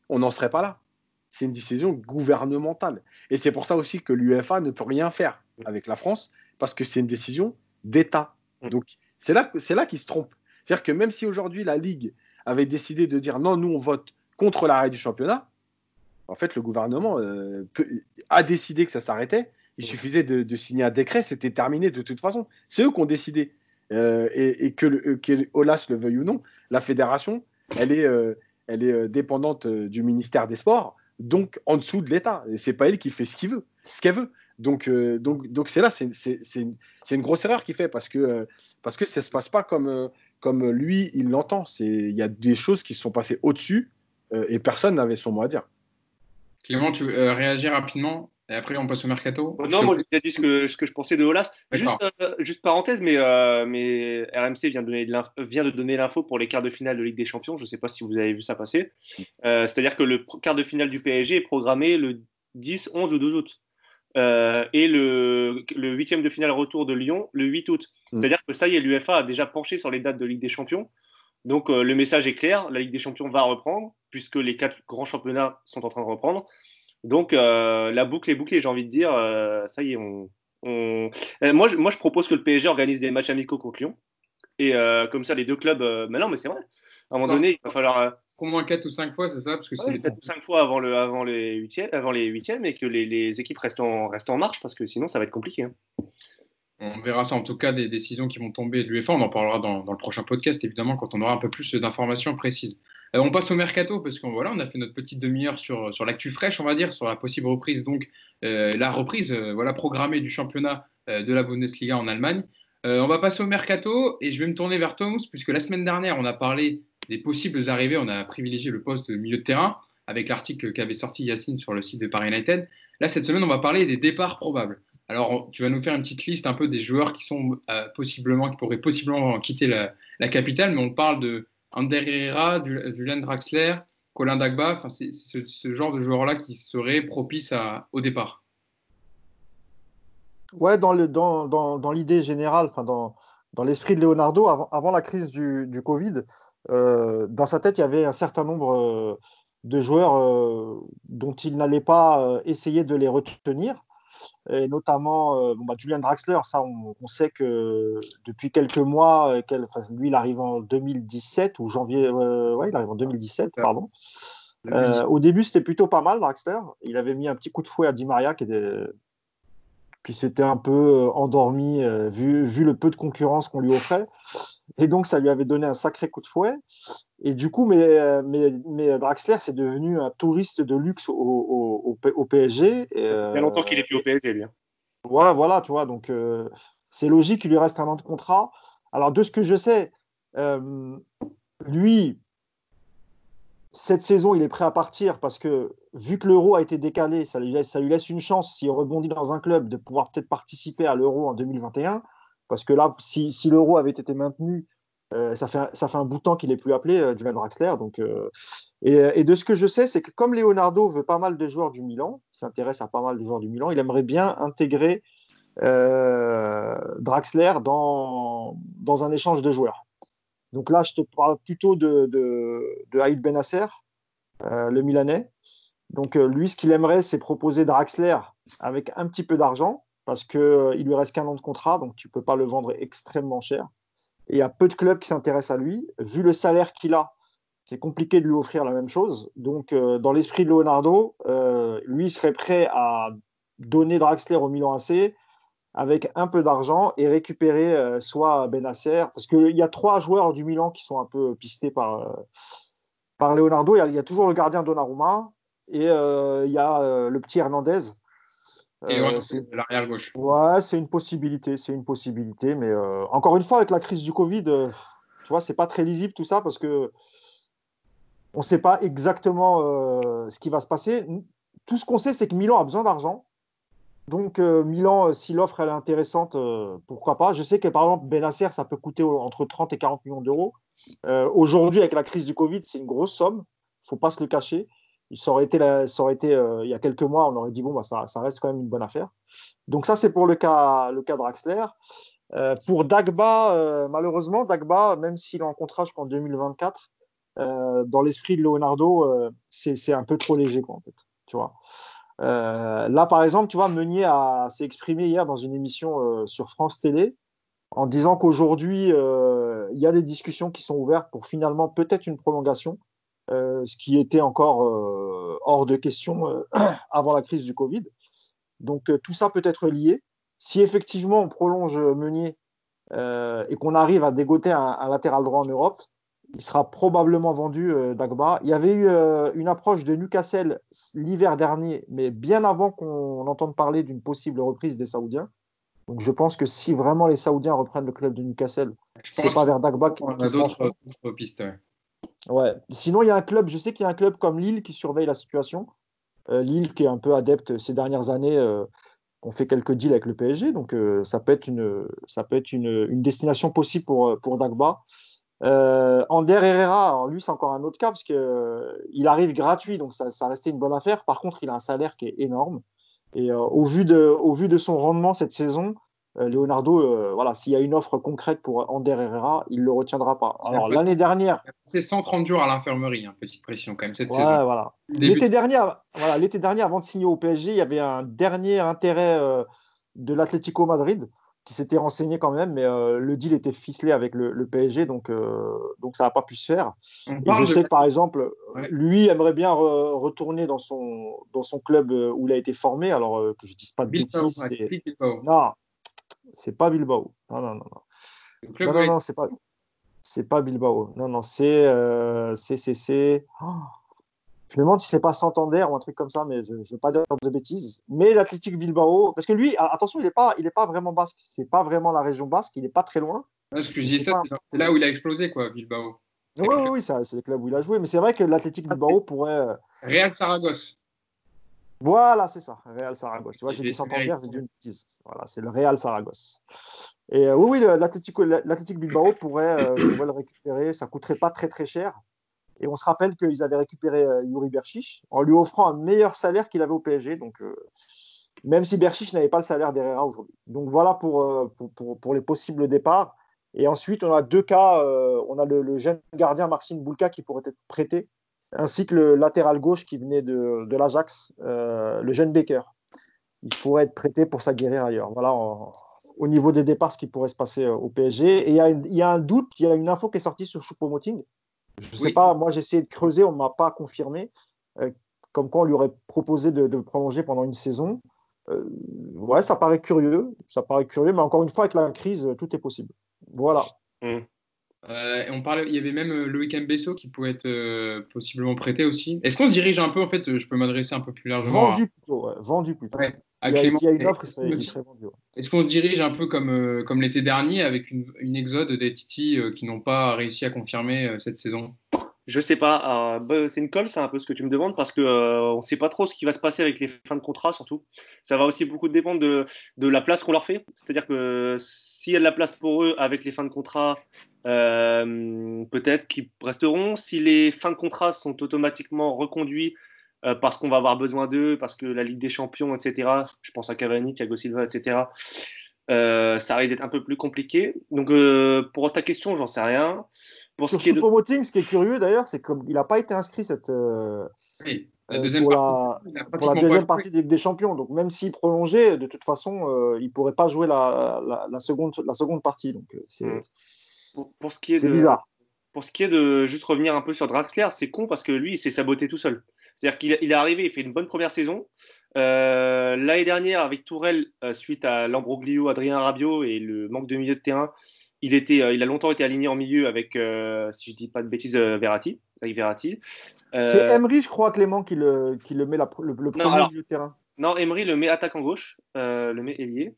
on n'en serait pas là. C'est une décision gouvernementale. Et c'est pour ça aussi que l'UEFA ne peut rien faire avec la France parce que c'est une décision d'État. Mm. Donc c'est là, c'est là qu'il se trompe. C'est-à-dire que même si aujourd'hui la Ligue avait décidé de dire non, nous on vote contre l'arrêt du championnat, en fait le gouvernement euh, a décidé que ça s'arrêtait. Il suffisait de, signer un décret, c'était terminé de toute façon. C'est eux qui ont décidé. Euh, et, que, le, que Olas le veuille ou non, la fédération, elle est, euh, elle est dépendante du ministère des Sports, donc en dessous de l'État. Et c'est pas elle qui fait ce qu'il veut, ce qu'elle veut. Donc, donc, donc c'est là, c'est une, une, grosse erreur qu'il fait parce que, parce que ça se passe pas comme, comme lui, il l'entend. Il y a des choses qui se sont passées au-dessus euh, et personne n'avait son mot à dire. Clément, tu veux euh, réagir rapidement et après on passe au mercato Non, moi j'ai déjà dit ce que, ce que, je pensais de Olas. Juste, euh, juste, parenthèse, mais, mais RMC vient de, donner vient de donner l'info pour les quarts de finale de Ligue des Champions. Je ne sais pas si vous avez vu ça passer. C'est-à-dire que le quart de finale du PSG est programmé le 10, 11 ou 12 août. Euh, et le, huitième de finale retour de Lyon le 8 août. Mm. C'est-à-dire que ça y est, l'UFA a déjà penché sur les dates de Ligue des Champions. Donc euh, le message est clair, la Ligue des Champions va reprendre, puisque les quatre grands championnats sont en train de reprendre. Donc euh, la boucle est bouclée, j'ai envie de dire, ça y est, on, Moi, je, moi, je propose que le PSG organise des matchs amicaux contre Lyon. Et comme ça, les deux clubs... mais non, mais c'est vrai. À un moment donné, il va falloir au moins 4 ou 5 fois, c'est ça parce que ouais, 4 ou 5 fois avant, le, avant, les huitièmes, avant les huitièmes et que les, les, équipes restent en, restent en marche parce que sinon ça va être compliqué. Hein. On verra ça en tout cas des décisions qui vont tomber de l'UEFA. On en parlera dans, dans, le prochain podcast évidemment quand on aura un peu plus d'informations précises. Euh, on passe au mercato parce qu'on voilà, on a fait notre petite demi-heure sur, sur l'actu fraîche, on va dire, sur la possible reprise, donc euh, la reprise euh, voilà, programmée du championnat de la Bundesliga en Allemagne. On va passer au mercato et je vais me tourner vers Thomas puisque la semaine dernière on a parlé des possibles arrivées, on a privilégié le poste de milieu de terrain avec l'article qu'avait sorti Yacine sur le site de Paris United. Là, cette semaine, on va parler des départs probables. Alors, tu vas nous faire une petite liste un peu des joueurs qui sont euh, possiblement, qui pourraient possiblement quitter la, capitale, mais on parle de Ander Herrera, Julian Draxler, Colin Dagba. Enfin, c'est ce, genre de joueurs-là qui serait propice au départ. Ouais, dans l'idée dans, dans, générale, enfin dans, dans l'esprit de Leonardo, avant, avant la crise du, du Covid, euh, dans sa tête, il y avait un certain nombre euh, de joueurs euh, dont il n'allait pas essayer de les retenir. Et notamment bon, bah, Julian Draxler, ça on, sait que depuis quelques mois, lui il arrive en 2017 ou janvier, ouais, il arrive en 2017, pardon. au début c'était plutôt pas mal Draxler, il avait mis un petit coup de fouet à Di Maria qui était puis c'était un peu endormi vu, vu, le peu de concurrence qu'on lui offrait. Et donc, ça lui avait donné un sacré coup de fouet. Et du coup, mais, mais, mais Draxler, c'est devenu un touriste de luxe au, au, au, PSG. Il y a longtemps qu'il est plus au PSG, lui. Hein. Ouais, voilà, tu vois. Donc, euh, c'est logique qu'il lui reste un an de contrat. Alors, de ce que je sais, euh, lui, cette saison, il est prêt à partir parce que, vu que l'euro a été décalé, ça lui laisse, une chance, s'il rebondit dans un club, de pouvoir peut-être participer à l'euro en 2021. Parce que là, si, l'euro avait été maintenu, euh, ça, fait, un bout de temps qu'il n'est plus appelé, euh, Julian Draxler. Donc, euh, et, de ce que je sais, c'est que comme Leonardo veut pas mal de joueurs du Milan, s'intéresse à pas mal de joueurs du Milan, il aimerait bien intégrer Draxler dans, dans un échange de joueurs. Donc là, je te parle plutôt de, de, Benasser, le Milanais. Donc lui, ce qu'il aimerait, c'est proposer Draxler avec un petit peu d'argent parce qu'il euh, lui reste qu'un an de contrat, donc tu ne peux pas le vendre extrêmement cher. Il y a peu de clubs qui s'intéressent à lui. Vu le salaire qu'il a, c'est compliqué de lui offrir la même chose. Donc, dans l'esprit de Leonardo, lui serait prêt à donner Draxler au Milan AC avec un peu d'argent et récupérer soit Benasser, parce qu'il y a trois joueurs du Milan qui sont un peu pistés par, par Leonardo. Il y, a, toujours le gardien Donnarumma et il y a le petit Hernandez. Euh, c'est l'arrière gauche. Ouais, c'est une possibilité, c'est une possibilité, mais euh, encore une fois, avec la crise du Covid, euh, tu vois, c'est pas très lisible tout ça parce que on ne sait pas exactement ce qui va se passer. Tout ce qu'on sait, c'est que Milan a besoin d'argent. Donc Milan, si l'offre est intéressante, pourquoi pas. Je sais que par exemple Benacer, ça peut coûter entre 30 et 40 millions d'euros. Aujourd'hui, avec la crise du Covid, c'est une grosse somme. Il faut pas se le cacher euh, il y a quelques mois, on aurait dit bon, bah, ça, reste quand même une bonne affaire. Donc ça, c'est pour le cas, le cas Draxler. Euh, pour Dagba, euh, malheureusement, Dagba, même s'il est en contrat jusqu'en 2024, dans l'esprit de Leonardo, c'est un peu trop léger, quoi. Tu vois. Là, par exemple, tu vois, Meunier s'est exprimé hier dans une émission sur France Télé en disant qu'aujourd'hui, il y a des discussions qui sont ouvertes pour finalement peut-être une prolongation. Euh, ce qui était encore euh, hors de question euh, [CLEARS THROAT] avant la crise du Covid. Donc tout ça peut être lié. Si effectivement on prolonge Meunier et qu'on arrive à dégoter un, latéral droit en Europe, il sera probablement vendu Dagba. Il y avait eu une approche de Newcastle l'hiver dernier, mais bien avant qu'on entende parler d'une possible reprise des Saoudiens. Donc je pense que si vraiment les Saoudiens reprennent le club de Newcastle, c'est pas vers Dagba qu'on a d'autres pistes. Ouais. Sinon, il y a un club, je sais qu'il y a un club comme Lille qui surveille la situation. Euh, Lille qui est un peu adepte ces dernières années, euh, on fait quelques deals avec le PSG, donc euh, ça peut être une, ça peut être une, une destination possible pour, pour Dagba. Ander Herrera, lui c'est encore un autre cas parce qu'il arrive gratuit, donc ça, ça restait une bonne affaire. Par contre, il a un salaire qui est énorme. Et au, vu de, au vu de son rendement cette saison, euh, Leonardo, euh, voilà, s'il y a une offre concrète pour Ander Herrera, il ne le retiendra pas. Alors l'année dernière. C'est 130 jours à l'infirmerie, hein, petite pression quand même cette saison. Voilà. L'été dernier, voilà, dernier, avant de signer au PSG, il y avait un dernier intérêt euh, de l'Atlético Madrid qui s'était renseigné quand même, mais le deal était ficelé avec le, PSG, donc, donc ça n'a pas pu se faire. Et je sais que par exemple, lui aimerait bien retourner dans son, dans son club où il a été formé, alors que je ne dise pas de bêtises. Non, c'est pas Bilbao. Non, non, non. Non, non, non, c'est pas. Pas Bilbao. Non, non, c'est. Euh, c'est. Je me demande si c'est pas Santander ou un truc comme ça, mais je ne veux pas dire de bêtises. Mais l'Athletic Bilbao, parce que lui, attention, il n'est pas, il est pas vraiment basque. C'est pas vraiment la région basque. Il n'est pas très loin. Parce que je dis ça, c'est là où il a explosé, quoi, Bilbao. Oui, oui, oui, c'est le club où il a joué. Mais c'est vrai que l'Athletic Bilbao pourrait. Euh, Real Saragosse. Voilà, c'est ça, Real Saragosse. Tu vois, j'ai dit Santander, j'ai dit une bêtise. Voilà, c'est le Real Saragosse. Et euh, oui, oui, l'Athletic Bilbao pourrait, euh, [COUGHS] le récupérer. Ça coûterait pas très très cher. Et on se rappelle qu'ils avaient récupéré euh, Yuri Berchiche en lui offrant un meilleur salaire qu'il avait au PSG. Donc, même si Berchiche n'avait pas le salaire d'Herrera aujourd'hui. Donc voilà pour, pour, pour, les possibles départs. Et ensuite, on a deux cas. on a le, jeune gardien Marcin Boulka qui pourrait être prêté ainsi que le latéral gauche qui venait de, de l'Ajax, euh, le jeune Baker. Il pourrait être prêté pour s'aguerrir ailleurs. Voilà, au niveau des départs, ce qui pourrait se passer euh, au PSG. Et il y, y, a un doute, il y a une info qui est sortie sur Choupo-Moting. Je ne sais pas, moi j'ai essayé de creuser, on ne m'a pas confirmé. Euh, comme quoi on lui aurait proposé de, de prolonger pendant une saison. ouais, ça paraît curieux, ça paraît curieux, mais encore une fois, avec la crise, tout est possible. Voilà. Mmh. Euh, on parlait, il y avait même euh, Loïc Mbesso qui pouvait être euh, possiblement prêté aussi. Est-ce qu'on se dirige un peu, en fait, je peux m'adresser un peu plus largement Vendu plutôt, ouais. vendu plutôt. Ouais, S'il y, a une offre, il serait vendu. Est-ce qu'on se dirige un peu comme, comme l'été dernier avec une, une exode des Titi qui n'ont pas réussi à confirmer cette saison? Je sais pas. Bah, c'est une colle, c'est un peu ce que tu me demandes, parce qu'on euh, ne sait pas trop ce qui va se passer avec les fins de contrat, surtout. Ça va aussi beaucoup dépendre de, de la place qu'on leur fait. C'est-à-dire que s'il y a de la place pour eux avec les fins de contrat, euh, peut-être qu'ils resteront. Si les fins de contrat sont automatiquement reconduits euh, parce qu'on va avoir besoin d'eux, parce que la Ligue des Champions, etc., je pense à Cavani, Thiago Silva, etc., ça risque d'être un peu plus compliqué. Donc, pour ta question, j'en sais rien. Pour Sur ce, Moting, ce qui est curieux d'ailleurs, c'est qu'il n'a pas été inscrit cette, euh, la euh, deuxième pour, partie, la, pour la deuxième partie des, des, champions. Donc même s'il prolongeait, de toute façon, euh, il ne pourrait pas jouer la, la, seconde, la seconde partie. Donc c'est pour, pour, ce qui est de, bizarre. pour ce qui est de juste revenir un peu sur Draxler, c'est con parce que lui, il s'est saboté tout seul. C'est-à-dire qu'il il est arrivé, il fait une bonne première saison. Euh, L'année dernière, avec Tourelle, euh, suite à l'ambroglio, Adrien Rabiot et le manque de milieu de terrain, il, était, euh, il a longtemps été aligné en milieu avec, euh, si je dis pas de bêtises, euh, Verratti. Avec Verratti. Euh, C'est Emery, je crois, Clément, qui le, qui le met la- le, le premier alors- milieu de terrain. non, Emery le met attaquant gauche, euh, le met ailier.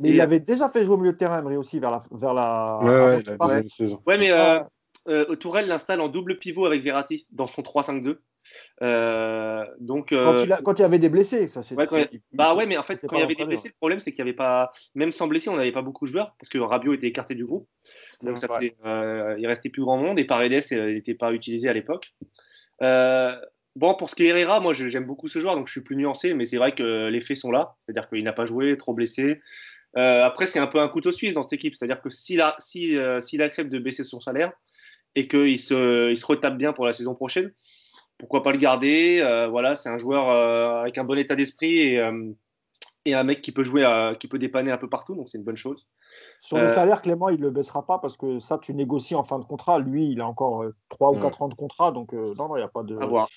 Mais Et- il avait déjà fait jouer au milieu de terrain, Emery aussi, vers la. Vers la Ouais, ouais, la deuxième saison. Ouais, mais Ah, euh, euh, Tourelle l'installe en double pivot avec Verratti dans son 3-5-2. Euh, donc, euh, Quand, il a- quand il y avait des blessés, ça c'est. Ouais, quand Bah ouais, mais en fait, quand il y avait des blessés, le problème, c'est qu'il n'y avait pas, même sans blessés, on n'avait pas beaucoup de joueurs parce que Rabiot était écarté du groupe. Donc, ça faisait, euh, il restait plus grand monde et Paredes n'était pas utilisé à l'époque. Bon, pour ce qui est Herrera, moi, j'aime beaucoup ce joueur, donc je suis plus nuancé, mais c'est vrai que les faits sont là. C'est-à-dire qu'il n'a pas joué, trop blessé. Euh, après, c'est un peu un couteau suisse dans cette équipe. C'est-à-dire que s'il si, euh, accepte de baisser son salaire et qu'il se, il se retape bien pour la saison prochaine, pourquoi pas le garder Euh, Voilà, c'est un joueur euh, avec un bon état d'esprit et, euh, et un mec qui peut jouer, à- qui peut dépanner un peu partout, donc c'est une bonne chose. Sur les Euh, salaires, Clément, il ne le baissera pas parce que ça, tu négocies en fin de contrat. Lui, il a encore 3 ou Ouais. 4 ans de contrat, donc euh, non, non, il n'y a pas de. À voir.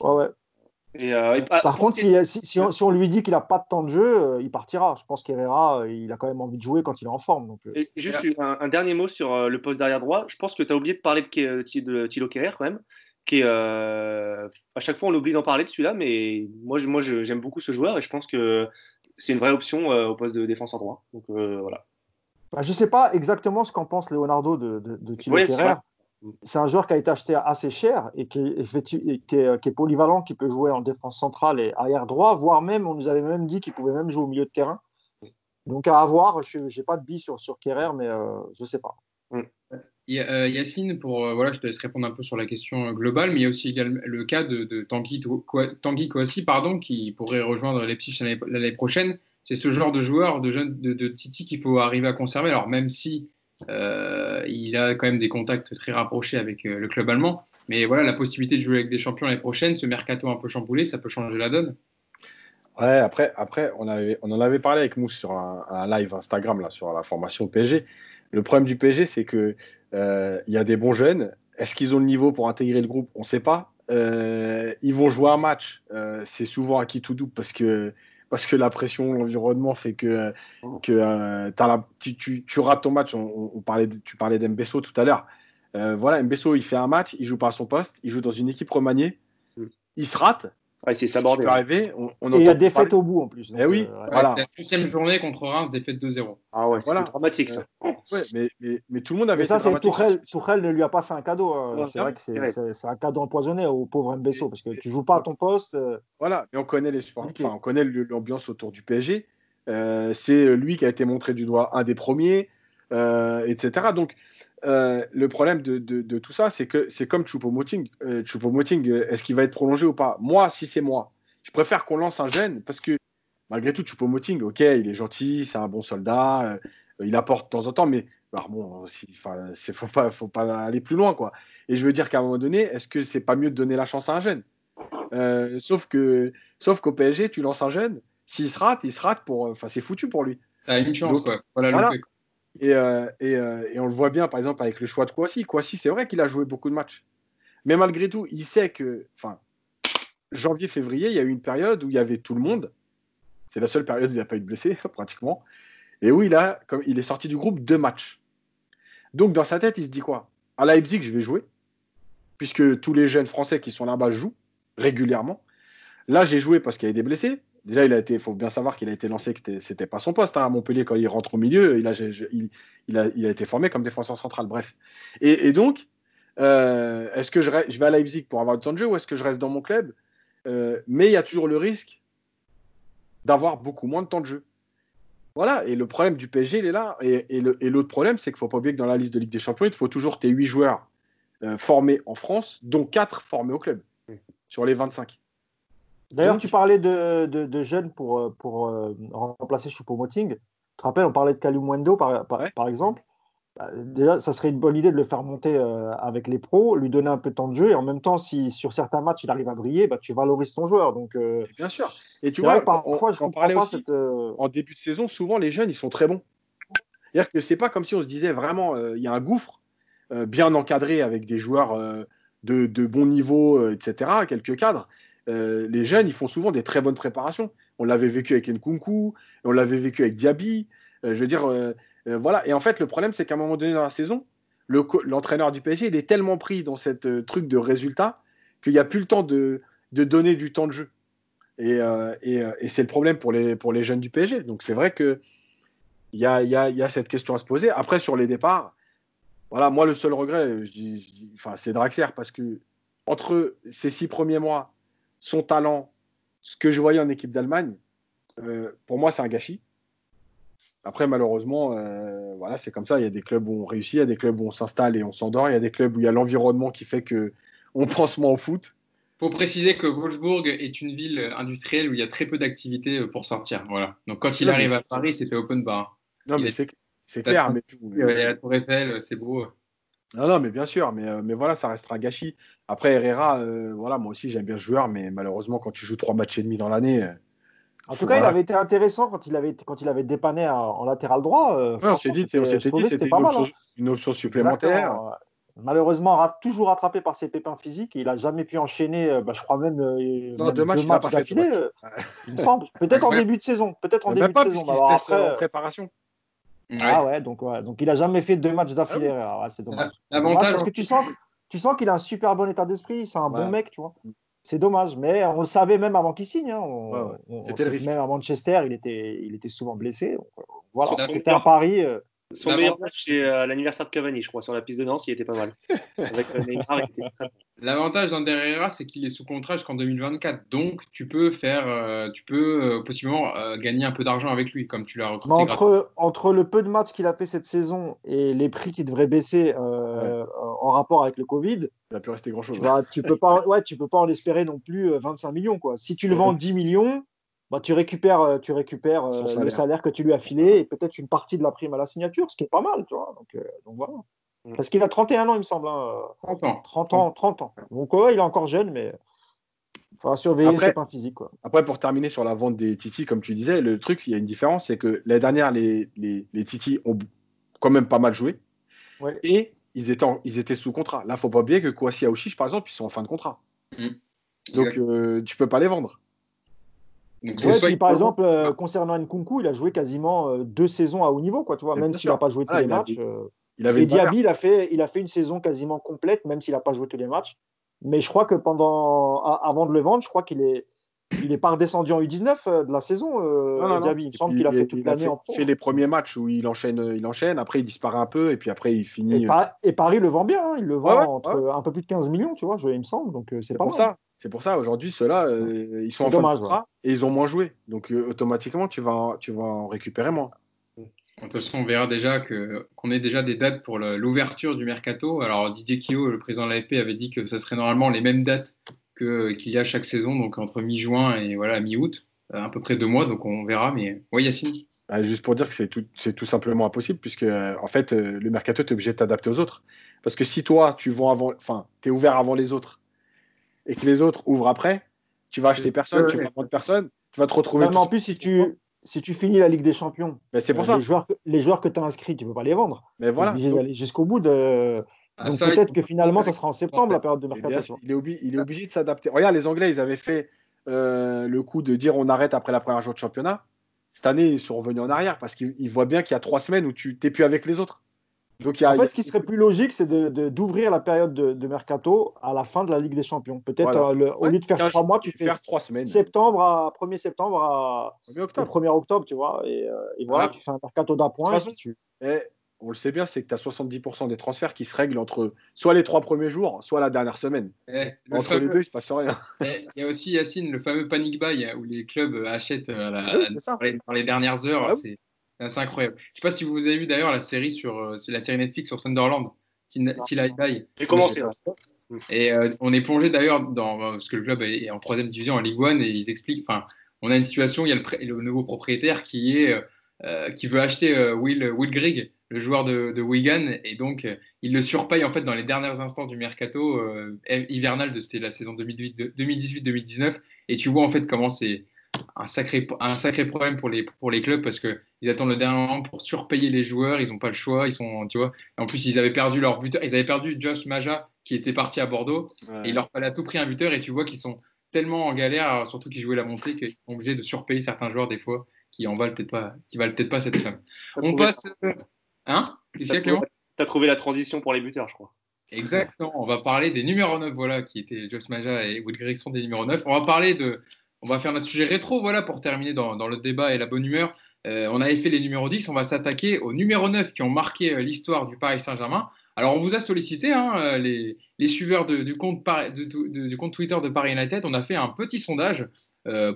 Ouais, ouais. Et, euh, et- ah, Par contre, si, si, si on, si on lui dit qu'il n'a pas de temps de jeu, euh, il partira. Je pense qu'Herrera, il a quand même envie de jouer quand il est en forme. Donc, euh, et juste un, un dernier mot sur euh, le poste derrière droit. Je pense que tu as oublié de parler de, de Thilo Kerrer quand même. Qui est, euh, à chaque fois, on oublie d'en parler de celui-là, mais moi, je- moi j'aime beaucoup ce joueur et je pense que c'est une vraie option euh, au poste de défenseur droit. Donc euh, voilà. bah, je ne sais pas exactement ce qu'en pense Leonardo de, de, de c'est un joueur qui a été acheté assez cher et qui est, qui est- qui est polyvalent, qui peut jouer en défense centrale et arrière droit, voire même, on nous avait même dit qu'il pouvait même jouer au milieu de terrain. Donc à avoir, je n'ai pas de billes sur, sur Kerrer, mais je ne sais pas. Euh, Yacine, pour, euh, voilà, je te laisse répondre un peu sur la question euh, globale, mais il y a aussi également le cas de, Tanguy, Tanguy pardon, qui pourrait rejoindre Leipzig l'année prochaine. C'est ce genre de joueur, de jeune, de, Titi qu'il faut arriver à conserver. Alors même si euh, il a quand même des contacts très rapprochés avec euh, le club allemand, mais voilà, la possibilité de jouer avec des champions l'année prochaine, ce mercato un peu chamboulé, ça peut changer la donne. Ouais, après, après on, en avait parlé avec Mousse sur un, live Instagram là, sur la formation PSG. Le problème du PSG, c'est que euh, il y a des bons jeunes. Est-ce qu'ils ont le niveau pour intégrer le groupe? On ne sait pas. Euh, ils vont jouer un match. Euh, c'est souvent à qui tout double parce que, parce que la pression, l'environnement fait que, que euh, la- tu, tu- tu rates ton match. On, on parlait, de- tu parlais d'Embesso tout à l'heure. Euh, voilà, Mbesso, il fait un match, il joue pas à son poste, il joue dans une équipe remaniée, Mm. il se rate. Ouais, c'est sabordé. arriver. On, on Et il y a des parler- au bout en plus. donc, Eh oui. euh, ouais. Voilà. La deuxième journée contre Reims, défaite 2-0. Ah ouais, c'était Voilà. dramatique ça. Ouais, mais, mais, mais tout le monde avait Mais ça, c'est. Tourelle. Tourelle ne lui a pas fait un cadeau. hein. Non, c'est vrai que c'est- ouais. c'est c'est un cadeau empoisonné au pauvre Mbesso parce que tu joues pas à ton poste. euh, Voilà, mais on connaît les sports. Ok. Enfin, on connaît l'ambiance autour du PSG. Euh, c'est lui qui a été montré du doigt un des premiers, euh, etc. Donc, euh, le problème de, de- de tout ça, c'est que c'est comme Choupo-Moting. Euh, Choupo-Moting, euh, est-ce qu'il va être prolongé ou pas? Moi, si c'est moi, je préfère qu'on lance un jeune parce que malgré tout, Choupo-Moting, ok, il est gentil, c'est un bon soldat, euh, il apporte de temps en temps, mais alors bon, enfin, c'est faut pas, faut pas aller plus loin, quoi. Et je veux dire qu'à un moment donné, est-ce que c'est pas mieux de donner la chance à un jeune Sauf que, sauf qu'au PSG, tu lances un jeune, s'il se rate, il se rate pour, enfin, c'est foutu pour lui. T'as une chance, Donc, quoi. Voilà, voilà. quoi. Et, euh, euh, et on le voit bien, par exemple, avec le choix de Kouassi. Kouassi, c'est vrai qu'il a joué beaucoup de matchs. Mais malgré tout, il sait que, enfin, janvier, février, il y a eu une période où il y avait tout le monde. C'est la seule période où il n'y a pas eu de blessés, [LAUGHS] pratiquement. Et où il, a, comme, il est sorti du groupe deux matchs. Donc, dans sa tête, il se dit quoi? À Leipzig, je vais jouer, puisque tous les jeunes Français qui sont là-bas jouent régulièrement. Là, j'ai joué parce qu'il y avait des blessés. Déjà, il a été, faut bien savoir qu'il a été lancé, que c'était- pas son poste hein, à Montpellier quand il rentre au milieu. Il a, il, il a, il a été formé comme défenseur central. Bref. Et, et donc, euh, est-ce que je, vais à Leipzig pour avoir du temps de jeu ou est-ce que je reste dans mon club? Euh, Mais il y a toujours le risque d'avoir beaucoup moins de temps de jeu. Voilà. Et le problème du PSG, il est là. Et, et le- et l'autre problème, c'est qu'il faut pas oublier que dans la liste de Ligue des Champions, il faut toujours tes 8 joueurs euh, formés en France, dont 4 formés au club sur les 25. D'ailleurs, tu parlais de, de, de jeunes pour, euh, pour euh, remplacer Choupo-Moting. Tu te rappelles, on parlait de Kalumwendo par, par, Ouais. par exemple. Bah, déjà, ça serait une bonne idée de le faire monter euh, avec les pros, lui donner un peu de temps de jeu. Et en même temps, si sur certains matchs il arrive à briller, bah, tu valorises ton joueur. Donc, euh, Bien sûr. Et tu vois, parfois, on- je pas aussi- cette. en début de saison, souvent les jeunes, ils sont très bons. C'est-à-dire que c'est pas comme si on se disait vraiment, il y a un gouffre. bien encadré avec des joueurs de, de, bon niveau, etc., quelques cadres, les jeunes, ils font souvent des très bonnes préparations. On l'avait vécu avec Nkunku, on l'avait vécu avec Diaby. je veux dire, voilà. Et en fait, le problème, c'est qu'à un moment donné dans la saison, l'entraîneur du PSG, il est tellement pris dans cette truc de résultat qu'il n'y a plus le temps de, donner du temps de jeu. Et, c'est le problème pour les, jeunes du PSG. Donc c'est vrai qu'il y a, y, a, cette question à se poser. Après, sur les départs, voilà, moi, le seul regret, enfin, c'est Draxler parce que entre ces six premiers mois, son talent, ce que je voyais en équipe d'Allemagne, euh, pour moi, c'est un gâchis. Après, malheureusement, euh, voilà, c'est comme ça. Il y a des clubs où on réussit, il y a des clubs où on s'installe et on s'endort, il y a des clubs où il y a l'environnement qui fait que on pense moins au foot. Il faut préciser que Wolfsburg est une ville industrielle où il y a très peu d'activités pour sortir. Voilà. Donc quand il arrive à Paris, c'était open bar. Non, mais c'est c'est clair. Mais Il y a la Tour Eiffel, c'est beau. Non, non, mais bien sûr, mais, euh, mais voilà, ça restera gâchis. Après, Herrera, euh, voilà, moi aussi j'aime bien ce joueur, mais malheureusement, quand tu joues trois matchs et demi dans l'année. Euh, en tout cas, il avait été intéressant quand il avait, quand il avait dépanné en, latéral droit. on s'est dit, c'était une, hein. une, option supplémentaire. Malheureusement, toujours rattrapé par ses pépins physiques. Il n'a jamais pu enchaîner, bah, je crois même, deux matchs, d'affilée. il me semble. Peut-être en début de saison. Peut-être en début de saison. après, en préparation. Ah ouais, donc, ouais, donc il a jamais fait deux matchs d'affilée. Ah c'est dommage. Parce que tu sens, tu sens qu'il a un super bon état d'esprit, c'est un bon mec, tu vois. C'est dommage, mais on le savait même avant qu'il signe. Hein. On, même à Manchester, il était, il était souvent blessé. voilà, c'était un pari. Euh, son meilleur match, c'est à l'anniversaire de Cavani, je crois, sur la piste de Nantes, il était pas mal. [LAUGHS] Avec euh, Neymar, il était très L'avantage d'Ander Herrera, c'est qu'il est sous contrat jusqu'en 2024. Donc, tu peux faire, euh, tu peux euh, possiblement gagner un peu d'argent avec lui, comme tu l'as recruté. Entre, entre le peu de matchs qu'il a fait cette saison et les prix qui devraient baisser en rapport avec le Covid, il n'a plus resté grand-chose. Tu, peux pas, ouais, tu peux pas en espérer non plus 25 millions. Quoi. Si tu le vends 10 millions, bah, tu récupères, euh, tu récupères euh, le salaire que tu lui as filé et peut-être une partie de la prime à la signature, ce qui est pas mal, tu vois. Donc, euh, donc voilà. Mm. Parce qu'il a 31 ans, il me semble. Hein. 30 ans. 30 ans, 30 ans. Donc ouais, il est encore jeune, mais il faudra surveiller après, le physique. Quoi. Après, pour terminer sur la vente des Titi, comme tu disais, le truc, il y a une différence, c'est que l'année dernière, les, les, les, Titi ont quand même pas mal joué. Et ils étaient, ils étaient sous contrat. Là, il ne faut pas oublier que Kouassi Aouchiche, par exemple, ils sont en fin de contrat. Mm. Donc, tu ne tu peux pas les vendre par exemple, euh, concernant Nkunku, il a joué quasiment euh, deux saisons à haut niveau, quoi, tu vois, même s'il n'a pas joué tous les matchs. Euh, il avait et Diaby, il a, fait, il a fait une saison quasiment complète, même s'il n'a pas joué tous les matchs. Mais je crois que pendant, avant de le vendre, je crois qu'il est, il est pas redescendu en U19 de la saison, Diaby. Il me semble qu'il a fait toute l'année en Il fait les premiers matchs où il enchaîne, il enchaîne, après il disparaît un peu, et puis après il finit. Et, Paris le vend bien, hein. il le vend entre un peu plus de 15 millions, tu vois, il me semble. Donc c'est pas pour ça. C'est pour ça, aujourd'hui, ceux-là, euh, ils sont en dommage, contrat et ils ont moins joué. Donc, euh, automatiquement, tu vas, tu vas en récupérer moins. De toute façon, on verra déjà que, qu'on ait déjà des dates pour l'ouverture du mercato. Alors, Didier Kio, le président de l'AFP, avait dit que ça serait normalement les mêmes dates que, qu'il y a chaque saison, donc entre mi-juin et voilà, mi-août, euh, à peu près deux mois. Donc, on verra. Mais oui, Yacine bah, Juste pour dire que c'est tout, c'est tout simplement impossible, puisque en fait, le mercato, tu es obligé de t'adapter aux autres. Parce que si toi, tu vends avant, enfin, tu es ouvert avant les autres et que les autres ouvrent après, tu vas acheter personne, tu vas vendre personne, tu vas te retrouver. en plus, si tu, si tu finis la Ligue des Champions, ben, c'est pour ça. Les joueurs, les joueurs que tu as inscrits, tu ne peux pas les vendre. Mais voilà. Tu es obligé d'aller jusqu'au bout de. Ah, Donc peut-être que finalement, ça sera en septembre la période de mercato. Il est, obligé, il est obligé de s'adapter. Regarde, les Anglais, ils avaient fait euh, le coup de dire on arrête après la première journée de championnat. Cette année, ils sont revenus en arrière parce qu'ils voient bien qu'il y a trois semaines où tu n'es plus avec les autres en fait, ce qui serait plus logique, c'est d'ouvrir la période de, mercato à la fin de la Ligue des Champions. Peut-être euh, au lieu de faire trois mois, tu fais trois semaines. Septembre à 1er septembre à 1er octobre. 1er octobre, tu vois. Et, euh, voilà, tu fais un mercato d'appoint. Et on le sait bien, c'est que tu as 70% des transferts qui se règlent entre soit les trois premiers jours, soit la dernière semaine. Eh, entre les deux, il se passe rien. [LAUGHS] Eh, il y a aussi, Yacine, le fameux panic buy où les clubs achètent euh, dans, les, dernières heures. Ah c'est incroyable. Je ne sais pas si vous avez vu d'ailleurs la série sur euh, la série Netflix sur Sunderland, Till I. J'ai commencé. Et euh, on est plongé d'ailleurs dans parce que le club est en troisième division en Ligue 1 et ils expliquent. Enfin, on a une situation. Il y a le, nouveau propriétaire qui est euh, qui veut acheter Will Will Grigg, le joueur de, de, Wigan, et donc il le surpaye en fait dans les derniers instants du mercato hivernal de c'était la saison 2018-2019. Et tu vois en fait comment c'est un, sacré, un sacré problème pour les, pour les clubs parce qu'ils attendent le dernier moment pour surpayer les joueurs. Ils n'ont pas le choix. Ils sont, tu vois. en plus, ils avaient perdu leur buteur. Ils avaient perdu Josh Maja qui était parti à Bordeaux. Et il leur fallait à tout prix un buteur. Et tu vois qu'ils sont tellement en galère, surtout qu'ils jouaient la montée, qu'ils sont obligés de surpayer certains joueurs des fois qui en valent peut-être pas, qui valent peut-être pas cette somme. On passe. Hein T'as trouvé la transition pour les buteurs, je crois. Exactement. On va parler des numéros 9, voilà, qui étaient Josh Maja et Will Gregson des numéros 9. On va parler de. On va faire notre sujet rétro, voilà, pour terminer dans, le débat et la bonne humeur. Euh, on avait fait les numéros 10, on va s'attaquer aux numéros 9 qui ont marqué euh, l'histoire du Paris Saint-Germain. Alors, on vous a sollicité, hein, euh, les, les, suiveurs du, compte du, compte Twitter de Paris United, on a fait un petit sondage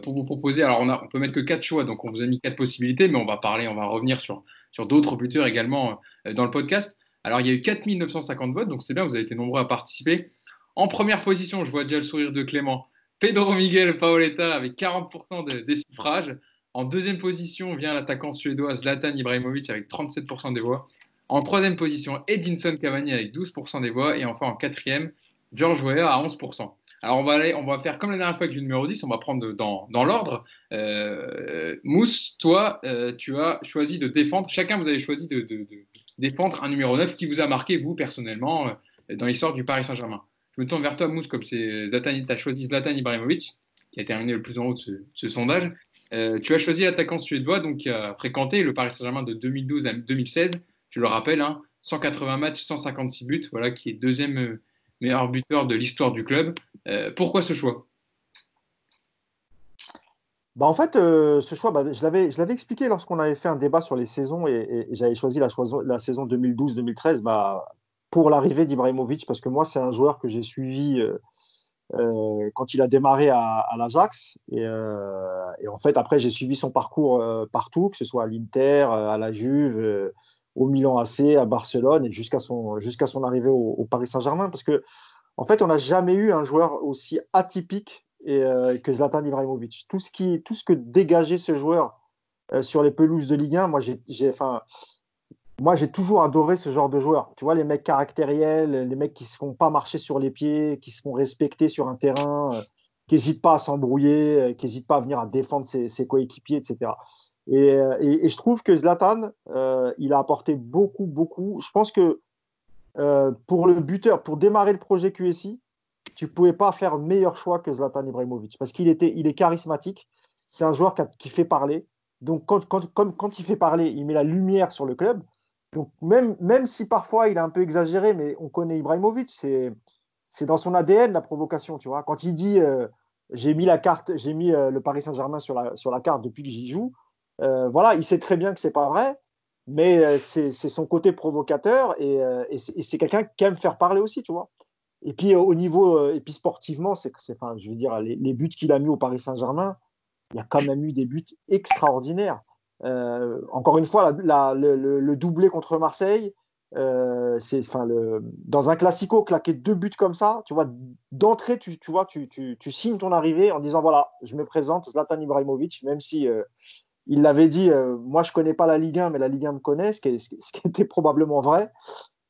pour vous proposer. Alors, on, a, on peut mettre que 4 choix, donc on vous a mis 4 possibilités, mais on va parler, on va revenir sur, sur d'autres buteurs également dans le podcast. Alors, il y a eu 4950 votes, donc c'est bien, vous avez été nombreux à participer. En première position, je vois déjà le sourire de Clément, Pedro Miguel Paoletta avec 40% des suffrages. En deuxième position vient l'attaquant suédois Zlatan Ibrahimovic avec 37% des voix. En troisième position, Edinson Cavani avec 12% des voix. Et enfin, en quatrième, George Weah à 11%. Alors, on va, aller, on va faire comme la dernière fois avec le numéro 10, on va prendre dans, l'ordre. Euh, Mousse, toi, euh, tu as choisi de défendre, chacun vous avez choisi de, de, défendre un numéro 9 qui vous a marqué, vous, personnellement, euh, dans l'histoire du Paris Saint-Germain. Me tourne vers toi, Mousse, comme c'est Zlatan, tu as choisi Zlatan Ibrahimovic, qui a terminé le plus en haut de ce, sondage. Euh, tu as choisi l'attaquant suédois, donc qui a fréquenté le Paris Saint-Germain de 2012 à 2016. Je le rappelle, 180 hein, matchs, 156 buts, voilà, qui est deuxième euh, meilleur buteur de l'histoire du club. pourquoi ce choix? Bah en fait, euh, ce choix, bah, je l'avais expliqué lorsqu'on avait fait un débat sur les saisons et, j'avais choisi la, la saison 2012-2013 bah, pour l'arrivée d'Ibrahimovic parce que moi, c'est un joueur que j'ai suivi euh, euh, quand il a démarré à, l'Ajax. Et, en fait, après, j'ai suivi son parcours partout, que ce soit à l'Inter, à la Juve, au Milan AC, à Barcelone et jusqu'à son, jusqu'à son arrivée au, Paris Saint-Germain. Parce que, en fait, on n'a jamais eu un joueur aussi atypique euh, que Zlatan Ibrahimovic. Tout ce, qui, tout ce que dégageait ce joueur euh, sur les pelouses de Ligue 1, moi j'ai, enfin, moi j'ai toujours adoré ce genre de joueur. Tu vois, les mecs caractériels, les mecs qui ne se font pas marcher sur les pieds, qui se font respecter sur un terrain, euh, qui n'hésitent pas à s'embrouiller, qui n'hésitent pas à venir à défendre ses, coéquipiers, etc. Et, et, je trouve que Zlatan, il a apporté beaucoup, beaucoup. Je pense que pour le buteur, pour démarrer le projet QSI, tu ne pouvais pas faire meilleur choix que Zlatan Ibrahimovic parce qu'il il est charismatique. C'est un joueur qui, fait parler. Donc, quand, quand, quand, il fait parler, il met la lumière sur le club. Donc, même, si parfois il est un peu exagéré, mais on connaît Ibrahimovic, c'est, c'est dans son ADN la provocation. Tu vois, quand il dit euh, j'ai mis la carte, j'ai mis euh, le Paris Saint-Germain sur la, carte depuis que j'y joue, euh, voilà, il sait très bien que c'est pas vrai, mais c'est, son côté provocateur et, c'est quelqu'un qui aime faire parler aussi, tu vois. Et puis au niveau, et puis sportivement, c'est, enfin, je veux dire, les, buts qu'il a mis au Paris Saint-Germain, il y a quand même eu des buts extraordinaires. Euh, encore une fois, le, doublé contre Marseille, euh, c'est, dans un classico, claquer deux buts comme ça, tu vois, d'entrée, tu, tu signes ton arrivée en disant voilà, je me présente, Zlatan Ibrahimovic, même si il l'avait dit, moi je connais pas la Ligue 1, mais la Ligue 1 me connaît, ce qui, était probablement vrai.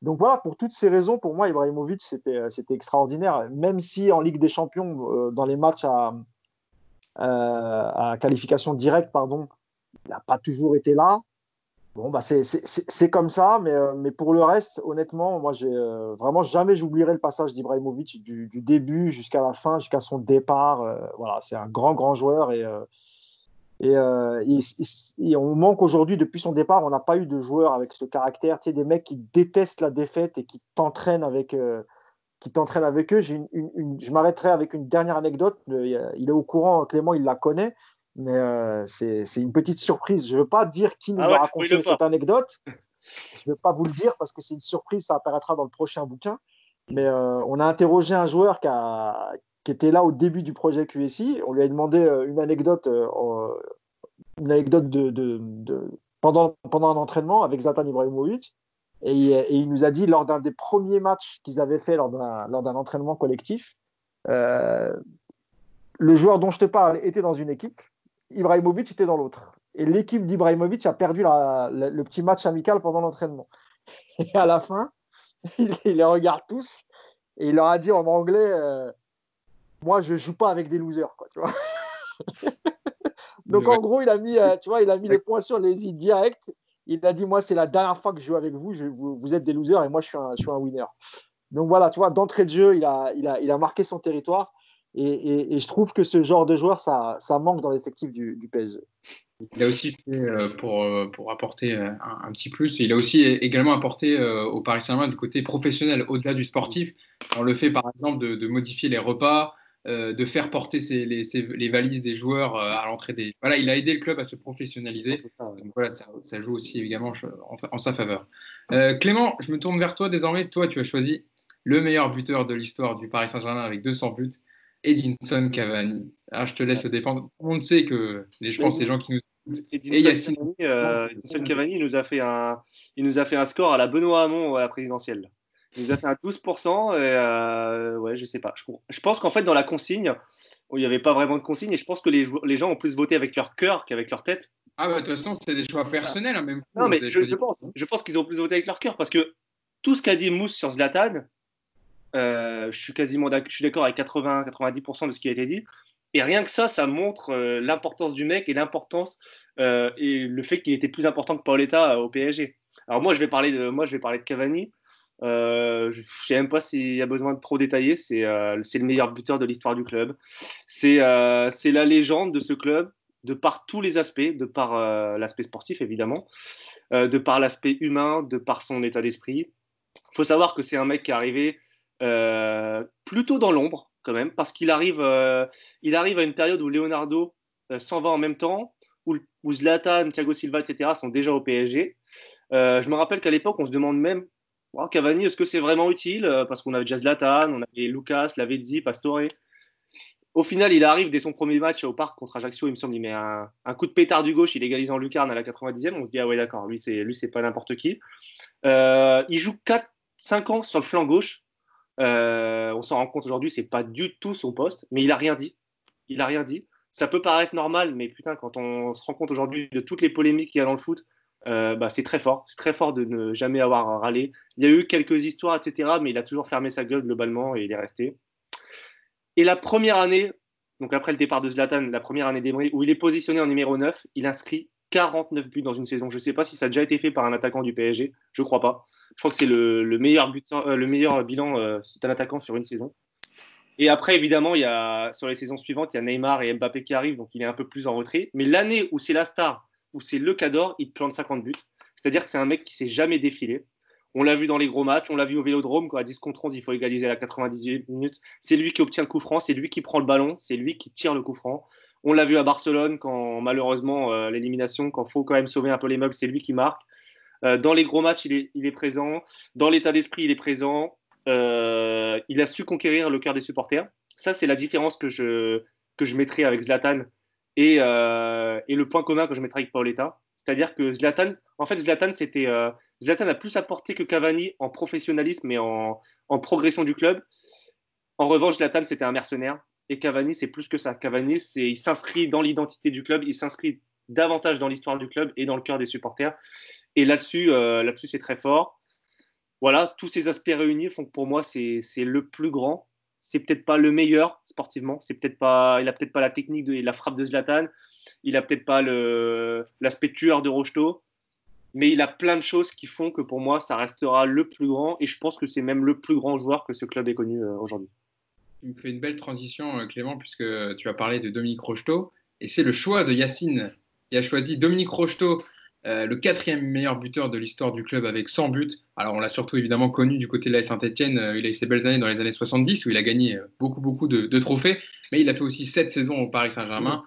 Donc voilà, pour toutes ces raisons, pour moi, Ibrahimovic, c'était, euh, extraordinaire. Même si en Ligue des Champions, euh, dans les matchs euh, à qualification directe, pardon, il n'a pas toujours été là. Bon, bah c'est, comme ça, mais, mais pour le reste, honnêtement, moi, j'ai vraiment jamais j'oublierai le passage d'Ibrahimovic du, du début jusqu'à la fin, jusqu'à son départ. voilà, c'est un grand, grand joueur et et, euh, on manque aujourd'hui, depuis son départ, on n'a pas eu de joueurs avec ce caractère, tu des mecs qui détestent la défaite et qui t'entraînent avec, euh, qui avec eux. Je m'arrêterai avec une dernière anecdote. Il est au courant, Clément, il la connaît, mais euh, c'est une petite surprise. Je ne veux pas dire qui nous ah a raconté cette anecdote. Je ne vais pas vous le dire parce que c'est une surprise, ça apparaîtra dans le prochain bouquin. Mais euh, on a interrogé un joueur qui, a, qui était là au début du projet QSI. On lui a demandé euh, une anecdote, euh, une anecdote de, pendant, pendant un entraînement avec Zlatan Ibrahimovic. Et, il nous a dit, lors d'un des premiers matchs qu'ils avaient fait lors d'un entraînement collectif, euh, le joueur dont je te parle était dans une équipe, Ibrahimovic était dans l'autre. Et l'équipe d'Ibrahimovic a perdu le petit match amical pendant l'entraînement. [LAUGHS] Et à la fin, [LAUGHS] il, les regarde tous et il leur a dit en anglais moi, je joue pas avec des losers, quoi, tu vois. [LAUGHS] Donc en gros, il a mis, euh, tu vois, il a mis les points sur les i direct. Il a dit, moi, c'est la dernière fois que je joue avec vous. Je, vous, êtes des losers et moi, je suis un, je suis un winner. Donc voilà, tu vois, d'entrée de jeu, il a, il a, il a marqué son territoire. Et, et, je trouve que ce genre de joueur, ça, ça manque dans l'effectif du, du PSG. Il a aussi fait, euh, pour, euh, pour apporter un, un, petit plus, il a aussi également apporté au Paris Saint-Germain du côté professionnel, au-delà du sportif. On le fait par exemple de, de modifier les repas, euh, de faire porter les, valises des joueurs euh, à l'entrée des. Voilà, il a aidé le club à se professionnaliser. Donc voilà, ça, joue aussi évidemment en, sa faveur. Euh, Clément, je me tourne vers toi désormais. Toi, tu as choisi le meilleur buteur de l'histoire du Paris Saint-Germain avec 200 buts, Edinson Cavani. Ah, je te laisse le défendre. On ne sait que, je pense, les gens qui nous Yacine Edinson Cavani, il nous a fait un, il nous a fait un score à la Benoît Hamon à la présidentielle. Il nous a fait un 12%. Et, euh, ouais, je sais pas. Je, pense qu'en fait, dans la consigne, il n'y avait pas vraiment de consigne. Et je pense que les, les gens ont plus voté avec leur cœur qu'avec leur tête. Ah, bah, de toute façon, c'est des choix personnels. Hein, même non, mais je, pense, je pense qu'ils ont plus voté avec leur cœur parce que tout ce qu'a dit Mousse sur Zlatan, euh, je suis quasiment je suis d'accord avec 80-90% de ce qui a été dit. Et rien que ça, ça montre euh, l'importance du mec et l'importance euh, et le fait qu'il était plus important que Paoletta au PSG. Alors moi, je vais parler de moi, je vais parler de Cavani. Euh, je ne sais même pas s'il y a besoin de trop détailler. C'est euh, le meilleur buteur de l'histoire du club. Euh, c'est la légende de ce club, de par tous les aspects, de par l'aspect sportif évidemment, de par l'aspect humain, de par son état d'esprit. Il faut savoir que c'est un mec qui est arrivé plutôt dans l'ombre quand même, parce qu'il arrive, il arrive à une période où Leonardo s'en va en même temps, où, Zlatan, Thiago Silva, etc. sont déjà au PSG. je me rappelle qu'à l'époque, on se demande même Cavani, est-ce que c'est vraiment utile euh, Parce qu'on avait déjà Zlatan, on avait Lucas, Lavezzi, Pastore. Au final, il arrive dès son premier match au parc contre Ajaccio, il me semble, il met un, coup de pétard du gauche, il égalise en lucarne à la 90e. On se dit, ah ouais, d'accord, lui, c'est, lui, c'est pas n'importe qui. Euh, il joue 4-5 ans sur le flanc gauche. Euh, on s'en rend compte aujourd'hui, c'est pas du tout son poste, mais il a rien dit. Il a rien dit. Ça peut paraître normal, mais putain, quand on se rend compte aujourd'hui de toutes les polémiques qu'il y a dans le foot, euh, bah, c'est très fort. C'est très fort de ne jamais avoir râlé. Il y a eu quelques histoires, etc., mais il a toujours fermé sa gueule globalement et il est resté. Et la première année, donc après le départ de Zlatan, la première année d'Emery, où il est positionné en numéro 9, il inscrit 49 buts dans une saison. Je ne sais pas si ça a déjà été fait par un attaquant du PSG. Je ne crois pas. Je crois que c'est le, meilleur, but, euh, le meilleur bilan, euh, c'est un attaquant sur une saison. Et après, évidemment, y a, sur les saisons suivantes, il y a Neymar et Mbappé qui arrivent, donc il est un peu plus en retrait. Mais l'année où c'est la star où c'est le cador, il plante 50 buts. C'est-à-dire que c'est un mec qui s'est jamais défilé. On l'a vu dans les gros matchs, on l'a vu au Vélodrome, quand à 10 contre 11, il faut égaliser à la 98 minutes. C'est lui qui obtient le coup franc, c'est lui qui prend le ballon, c'est lui qui tire le coup franc. On l'a vu à Barcelone, quand malheureusement, euh, l'élimination, quand il faut quand même sauver un peu les meubles, c'est lui qui marque. Euh, dans les gros matchs, il est, présent. Dans l'état d'esprit, il est présent. Euh, il a su conquérir le cœur des supporters. Ça, c'est la différence que je, que mettrai avec Zlatan et, le point commun que je mettrais avec Paoletta, c'est-à-dire que Zlatan, en fait, Zlatan, c'était, Zlatan a plus apporté que Cavani en professionnalisme et en, progression du club. En revanche, Zlatan, c'était un mercenaire. Et Cavani, c'est plus que ça. Cavani, il s'inscrit dans l'identité du club, il s'inscrit davantage dans l'histoire du club et dans le cœur des supporters. Et là-dessus, euh, là-dessus, c'est très fort. Voilà, tous ces aspects réunis font que pour moi, c'est, c'est le plus grand c'est peut-être pas le meilleur sportivement. C'est peut-être pas, il a peut-être pas la technique de la frappe de Zlatan. Il a peut-être pas l'aspect tueur de Rocheteau. Mais il a plein de choses qui font que pour moi, ça restera le plus grand. Et je pense que c'est même le plus grand joueur que ce club ait connu euh, aujourd'hui. Tu me fais une belle transition, euh, Clément, puisque tu as parlé de Dominique Rocheteau. Et c'est le choix de Yacine qui a choisi Dominique Rocheteau euh, le quatrième meilleur buteur de l'histoire du club avec 100 buts. Alors on l'a surtout évidemment connu du côté de la Saint-Etienne. Euh, il a eu ses belles années dans les années 70 où il a gagné beaucoup beaucoup de, trophées. Mais il a fait aussi sept saisons au Paris Saint-Germain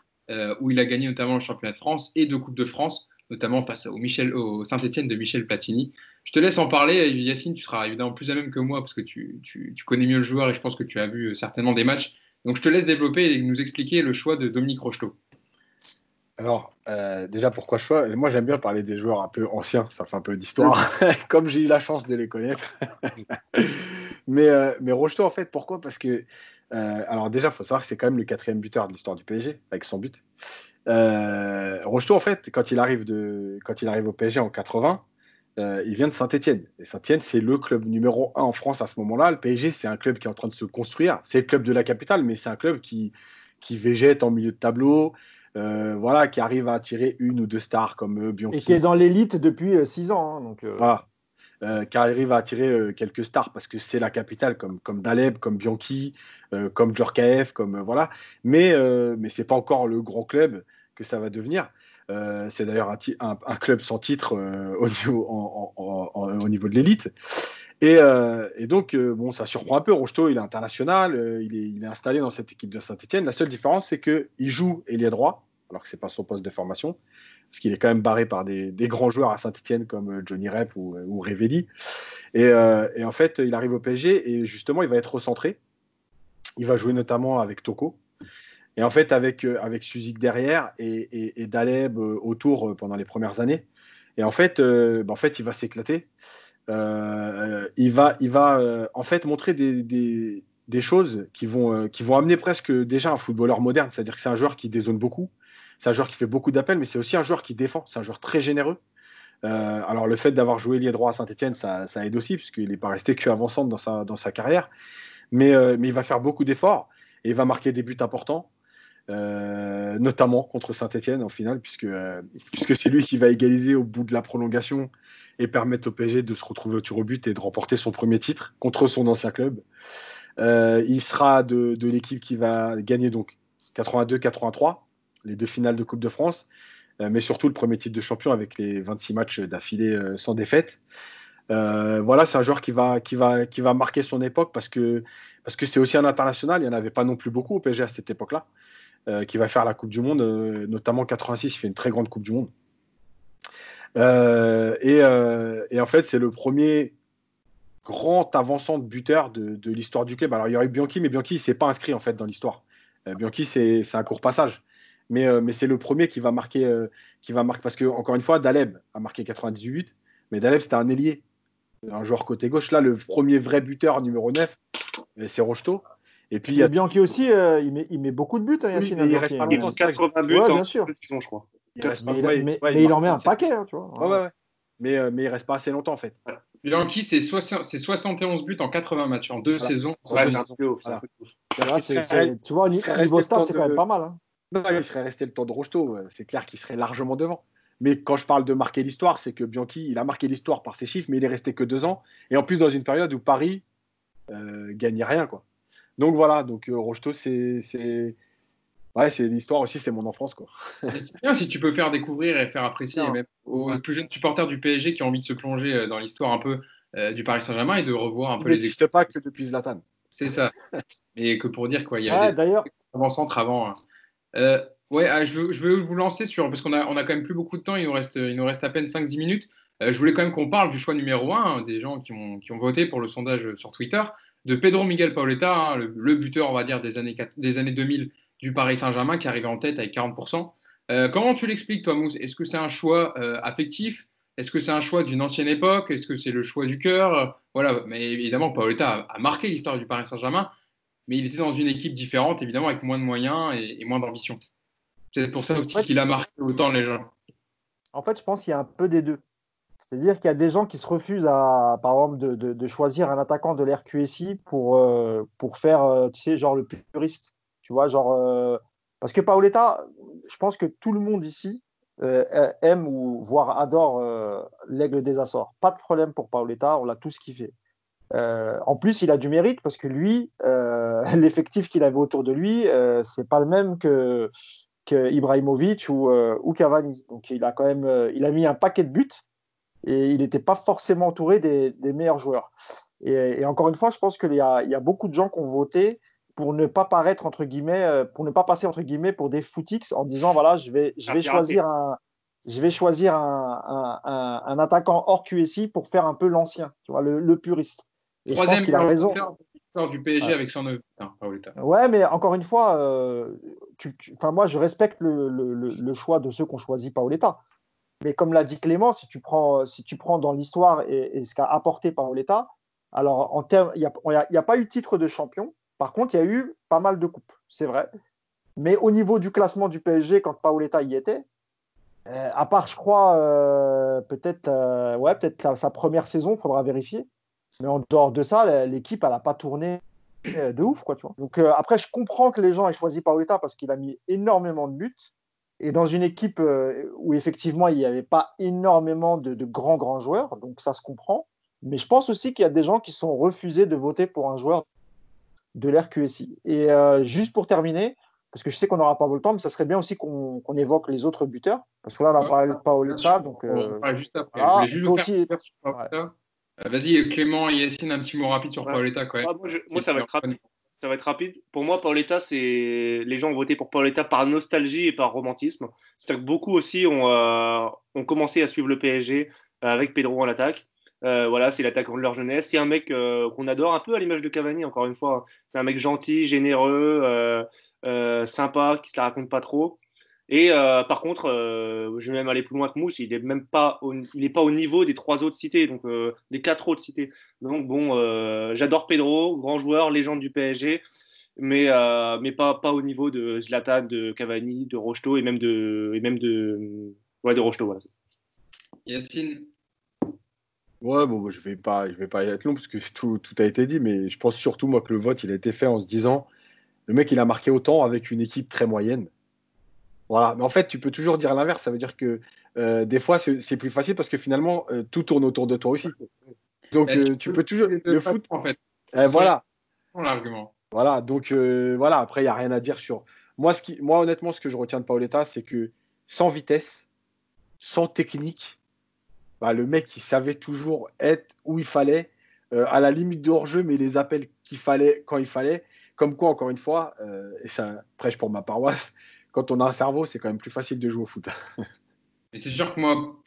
où il a gagné notamment le championnat de France et deux coupes de France, notamment face au, au Saint-Etienne de Michel Platini. Je te laisse en parler. Yacine, tu seras évidemment plus à même que moi parce que tu, connais mieux le joueur et je pense que tu as vu certainement des matchs. Donc je te laisse développer et nous expliquer le choix de Dominique Rocheteau. Alors, euh, déjà, pourquoi choix? Moi, j'aime bien parler des joueurs un peu anciens, ça fait un peu d'histoire, [LAUGHS] comme j'ai eu la chance de les connaître. [LAUGHS] mais, euh, Rocheteau, en fait, pourquoi? Parce que, euh, alors déjà, il faut savoir que c'est quand même le quatrième buteur de l'histoire du PSG, avec son but. Rocheteau, en fait, quand il arrive, de, quand il arrive au PSG en 80, il vient de Saint-Etienne. Et Saint-Etienne, c'est le club numéro un en France à ce moment-là. Le PSG, c'est un club qui est en train de se construire. C'est le club de la capitale, mais c'est un club qui, qui végète en milieu de tableau. voilà, qui arrive à attirer une ou deux stars comme Bianchi. Et qui est dans l'élite depuis six ans. Hein, donc, Voilà. Qui arrive à attirer quelques stars parce que c'est la capitale, comme, comme Daleb, comme Bianchi, comme Djorkaeff, comme voilà. Mais, mais ce n'est pas encore le gros club que ça va devenir. Euh, c'est d'ailleurs un, club sans titre euh, [LAUGHS] au, niveau, au, niveau, de l'élite. Et, euh, donc, bon, ça surprend un peu. Rocheteau, il est international, il est, installé dans cette équipe de Saint-Etienne. La seule différence, c'est qu'il joue ailier droit, alors que ce n'est pas son poste de formation, parce qu'il est quand même barré par des, grands joueurs à Saint-Etienne comme Johnny Rep ou, ou Revelli. Et, en fait, il arrive au PSG et justement, il va être recentré. Il va jouer notamment avec Toko, et en fait, avec, euh, avec Suzik derrière et, et, Daleb euh, autour euh, pendant les premières années. Et en fait, bah, en fait il va s'éclater. il va, il va en fait montrer des choses qui vont, qui vont amener presque déjà un footballeur moderne. C'est-à-dire que c'est un joueur qui dézone beaucoup. C'est un joueur qui fait beaucoup d'appels, mais c'est aussi un joueur qui défend. C'est un joueur très généreux. alors le fait d'avoir joué lié droit à Saint-Etienne, ça, aide aussi, puisqu'il n'est pas resté que dans sa, carrière. Mais, mais il va faire beaucoup d'efforts et il va marquer des buts importants. Euh, notamment contre Saint-Etienne en finale, puisque, euh, c'est lui qui va égaliser au bout de la prolongation et permettre au PSG de se retrouver au au but et de remporter son premier titre contre son ancien club. Euh, il sera de, de l'équipe qui va gagner donc 82-83, les deux finales de Coupe de France, mais surtout le premier titre de champion avec les 26 matchs d'affilée sans défaite. voilà, c'est un joueur qui va, qui, va, qui va marquer son époque parce que parce que c'est aussi un international. Il n'y en avait pas non plus beaucoup au PSG à cette époque-là. Euh, qui va faire la Coupe du Monde, euh, notamment 86, il fait une très grande Coupe du Monde. Euh, et, en fait, c'est le premier grand avançant de buteur de, l'histoire du club. Alors, il y aurait Bianchi, mais Bianchi, il s'est pas inscrit en fait dans l'histoire. Bianchi, c'est un court passage. Mais, mais c'est le premier qui va marquer, qui va marquer parce que, encore une fois, Daleb a marqué 98, mais Daleb, c'était un ailier, un joueur côté gauche. Là, le premier vrai buteur numéro 9, c'est Rocheteau. Et puis il y a Bianchi aussi, euh, il, met, il, met, beaucoup de buts, hein, Yacine. il reste pas longtemps, 80 buts ouais, bien sûr. Saison, je crois. Il mais, mais, il, en met un paquet, hein, tu vois. Ouais, ouais, mais, euh, mais il reste pas assez longtemps en fait. Bianchi, c'est 71 buts en 80 matchs, en deux saisons. Ouais, c'est un peu ouf. Tu vois, au niveau stade, c'est quand même pas mal. Hein. Non, il serait resté le temps de Rocheteau. C'est clair qu'il serait largement devant. Mais quand je parle de marquer l'histoire, c'est que Bianchi, il a marqué l'histoire par ses chiffres, mais il est resté que deux ans. Et en plus, dans une période où Paris euh, gagnait rien, quoi. Donc voilà, donc euh, Rocheteau, c'est. Ouais, c'est l'histoire aussi, c'est mon enfance. quoi. c'est bien si tu peux faire découvrir et faire apprécier même aux plus jeunes supporters du PSG qui ont envie de se plonger euh, dans l'histoire un peu euh, du Paris Saint-Germain et de revoir un peu les. Il n'existe pas que depuis Zlatan. C'est ça. et que pour dire quoi, il y a d'ailleurs avant-centre avant. Hein. ouais, ah, je, veux, je veux vous lancer sur parce qu'on a, quand même plus beaucoup de temps, il nous reste, il nous reste à peine 5-10 minutes. je voulais quand même qu'on parle du choix numéro 1, hein, des gens qui ont, qui ont voté pour le sondage sur Twitter de Pedro Miguel Pauletta, hein, le, buteur, on va dire, des années, des années 2000 du Paris Saint-Germain, qui arrivait en tête avec 40%. Euh, comment tu l'expliques, toi, Mousse? Est-ce que c'est un choix euh, affectif? Est-ce que c'est un choix d'une ancienne époque? Est-ce que c'est le choix du cœur? Voilà, mais évidemment, Paoletta a, marqué l'histoire du Paris Saint-Germain, mais il était dans une équipe différente, évidemment, avec moins de moyens et, moins d'ambition. C'est pour ça aussi qu'il a marqué autant les gens. En fait, je pense qu'il y a un peu des deux. C'est-à-dire qu'il y a des gens qui se refusent, à, par exemple, de, choisir un attaquant de l'RQSI pour, euh, pour faire, euh, tu sais, genre le puriste. Tu vois, genre. Euh, parce que Paoletta, je pense que tout le monde ici aime ou voire adore l'aigle des Açores. Pas de problème pour Paoletta, on l'a tous kiffé. En plus, il a du mérite parce que lui, [LAUGHS] l'effectif qu'il avait autour de lui, c'est pas le même que, que Ibrahimovic ou, ou Cavani. Donc, il a quand même, il a mis un paquet de buts et il n'était pas forcément entouré des, meilleurs joueurs. Et, encore une fois, je pense qu'il y, a beaucoup de gens qui ont voté pour ne pas paraître entre guillemets, euh, pour ne pas passer entre guillemets pour des footix en disant voilà, je vais, je vais choisir un, je vais choisir un, un, attaquant hors QSI pour faire un peu l'ancien, tu vois, le, puriste. Et Troisième je pense qu'il a raison. du PSG avec son Ouais, mais encore une fois, euh, tu, moi je respecte le, le, le, choix de ceux qui ont choisi Paoletta. Mais comme l'a dit Clément, si tu prends, si tu prends dans l'histoire et, ce qu'a apporté Paoletta, alors en termes, il n'y a, pas eu de titre de champion. Par contre, il y a eu pas mal de coupes, c'est vrai. Mais au niveau du classement du PSG, quand Paoletta y était, euh, à part, je crois, euh, peut-être euh, ouais, peut-être sa première saison, il faudra vérifier. Mais en dehors de ça, l'équipe, elle n'a pas tourné de ouf. Quoi, tu vois. Donc après, je comprends que les gens aient choisi Paoletta parce qu'il a mis énormément de buts. et dans une équipe euh, où effectivement il n'y avait pas énormément de, de, grands grands joueurs, donc ça se comprend. Mais je pense aussi qu'il y a des gens qui sont refusés de voter pour un joueur de l'RQSI. Et euh, juste pour terminer, parce que je sais qu'on n'aura pas le temps, mais ça serait bien aussi qu'on qu évoque les autres buteurs, parce que là on a parlé de Paoletta, donc. Euh, on juste après. Voilà, je voulais juste faire aussi... ouais. Euh, vas-y, Clément et Yacine, un petit mot rapide sur ouais. Paoletta quand même. Ah, moi, je, moi ça va être rapide. Ça va être rapide. Pour moi, Paoletta, c'est les gens ont voté pour Paoletta par nostalgie et par romantisme. C'est-à-dire que beaucoup aussi ont, euh, ont commencé à suivre le PSG avec Pedro en attaque. Euh, voilà, c'est l'attaquant de leur jeunesse. C'est un mec euh, qu'on adore, un peu à l'image de Cavani, encore une fois. C'est un mec gentil, généreux, euh, euh sympa, qui se la raconte pas trop. Et euh, par contre, je vais même aller plus loin que Mousse, il n'est même pas au, il est pas au niveau des trois autres cités, donc des quatre autres cités. Donc bon, j'adore Pedro, grand joueur, légende du PSG, mais, mais pas, pas au niveau de Zlatan, de Cavani, de Rocheteau et même de, et même de, ouais, de Rocheteau. Voilà. Yacine? Ouais, bon, je vais pas, je vais pas y être long parce que [LAUGHS] tout, tout, a été dit, mais je pense surtout moi que le vote il a été fait en se disant le mec il a marqué autant avec une équipe très moyenne. Voilà, mais en fait tu peux toujours dire l'inverse, ça veut dire que euh, des fois c'est plus facile parce que finalement euh, tout tourne autour de toi aussi. Donc euh, tu peux toujours le foot en fait. Eh, voilà. L'argument. Voilà, donc voilà. Après il y a rien à dire sur moi. Ce qui, moi honnêtement, ce que je retiens de Paoletta, c'est que sans vitesse, sans technique bah, le mec, il savait toujours être où il fallait, à la limite de hors-jeu, mais les appels qu'il fallait quand il fallait. Comme quoi, encore une fois, et ça prêche pour ma paroisse, quand on a un cerveau, c'est quand même plus facile de jouer au foot. Mais c'est sûr que moi,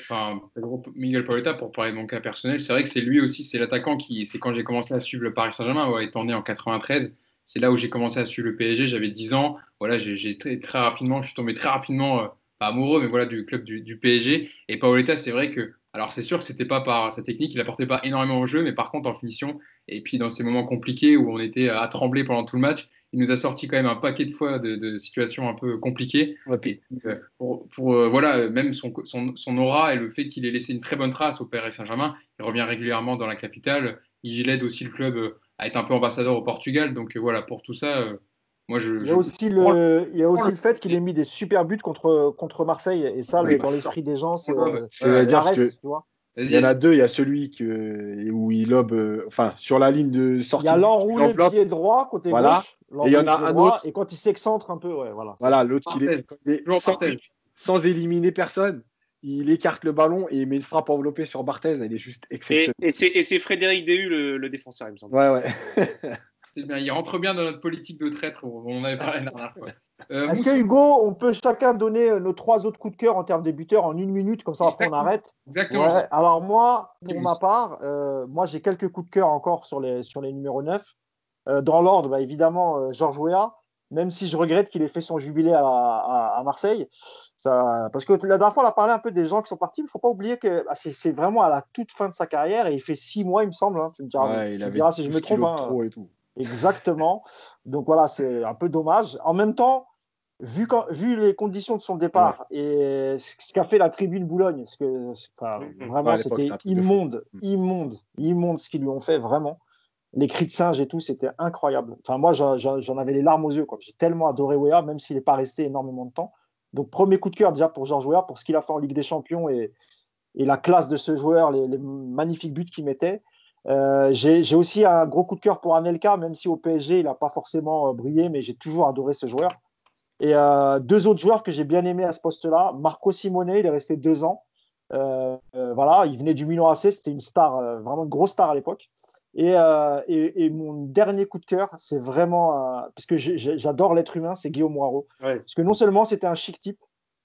Miguel Paoletta, pour parler de mon cas personnel, c'est vrai que c'est lui aussi, c'est l'attaquant qui, c'est quand j'ai commencé à suivre le Paris Saint-Germain, ouais, étant né en 93, c'est là où j'ai commencé à suivre le PSG, j'avais 10 ans, voilà, j'ai très, rapidement, je suis tombé très rapidement, euh, amoureux, mais voilà, du club du, du PSG. Et Paoletta, c'est vrai que alors c'est sûr que c'était pas par sa technique, il apportait pas énormément au jeu, mais par contre en finition, et puis dans ces moments compliqués où on était à trembler pendant tout le match, il nous a sorti quand même un paquet de fois de, de situations un peu compliquées. Okay. Euh, pour, pour euh, voilà, même son, son, son, aura et le fait qu'il ait laissé une très bonne trace au Paris Saint-Germain, il revient régulièrement dans la capitale, il aide aussi le club euh, à être un peu ambassadeur au Portugal, donc voilà, pour tout ça, moi, je, il y a aussi le, il y a aussi le fait qu'il ait mis des super buts contre, contre Marseille. Et ça, oui, dans l'esprit des gens, c'est euh, euh, reste, que, tu vois. Il y en a deux. Il y a celui que, où il lobe, euh, enfin, sur la ligne de sortie. Il y a l'enroulé pied droit côté voilà. gauche. Et il y en a un droit, autre. Et quand il s'excentre un peu, ouais, voilà. Voilà, l'autre qui est sans, sans, éliminer personne. Il écarte le ballon et il met une frappe enveloppée sur Barthez. Elle est juste exceptionnelle. Et, et c'est Frédéric Déhu, le, le, défenseur, il me semble. Ouais, ouais. Bien, il rentre bien dans notre politique de traître, on en avait parlé la dernière fois. Euh, Est-ce que Hugo, on peut chacun donner nos trois autres coups de cœur en termes des buteurs en une minute, comme ça après on arrête? Exactement. Ouais. Alors moi, pour ma part, euh, moi j'ai quelques coups de cœur encore sur les, sur les numéros 9. Euh, dans l'ordre, bah, évidemment, euh, Georges Weah, même si je regrette qu'il ait fait son jubilé à, à, à Marseille. Ça, parce que la dernière fois, on a parlé un peu des gens qui sont partis, il ne faut pas oublier que bah, c'est vraiment à la toute fin de sa carrière et il fait six mois, il me semble. Hein. Tu me diras, ouais, tu me diras si je me trompe. Hein. Et tout. Exactement. Donc voilà, c'est un peu dommage. En même temps, vu, quand, vu les conditions de son départ ouais. et ce qu'a fait la tribune Boulogne, ce que, enfin, vraiment, ouais, c'était immonde, immonde, immonde ce qu'ils lui ont fait, vraiment. Les cris de singe et tout, c'était incroyable. Enfin, moi, j'en avais les larmes aux yeux. J'ai tellement adoré Weah, même s'il n'est pas resté énormément de temps. Donc, premier coup de cœur déjà pour Georges Weah, pour ce qu'il a fait en Ligue des Champions et, et la classe de ce joueur, les, les magnifiques buts qu'il mettait. Euh, j'ai aussi un gros coup de cœur pour Anelka, même si au PSG, il n'a pas forcément euh, brillé, mais j'ai toujours adoré ce joueur. Et euh, deux autres joueurs que j'ai bien aimés à ce poste-là, Marco Simone, il est resté deux ans. Euh, voilà, il venait du Milan AC, c'était une star, vraiment une grosse star à l'époque. Et, et, et, mon dernier coup de cœur, c'est vraiment, parce que j'adore l'être humain, c'est Guillaume Moirot. Ouais. Parce que non seulement c'était un chic type,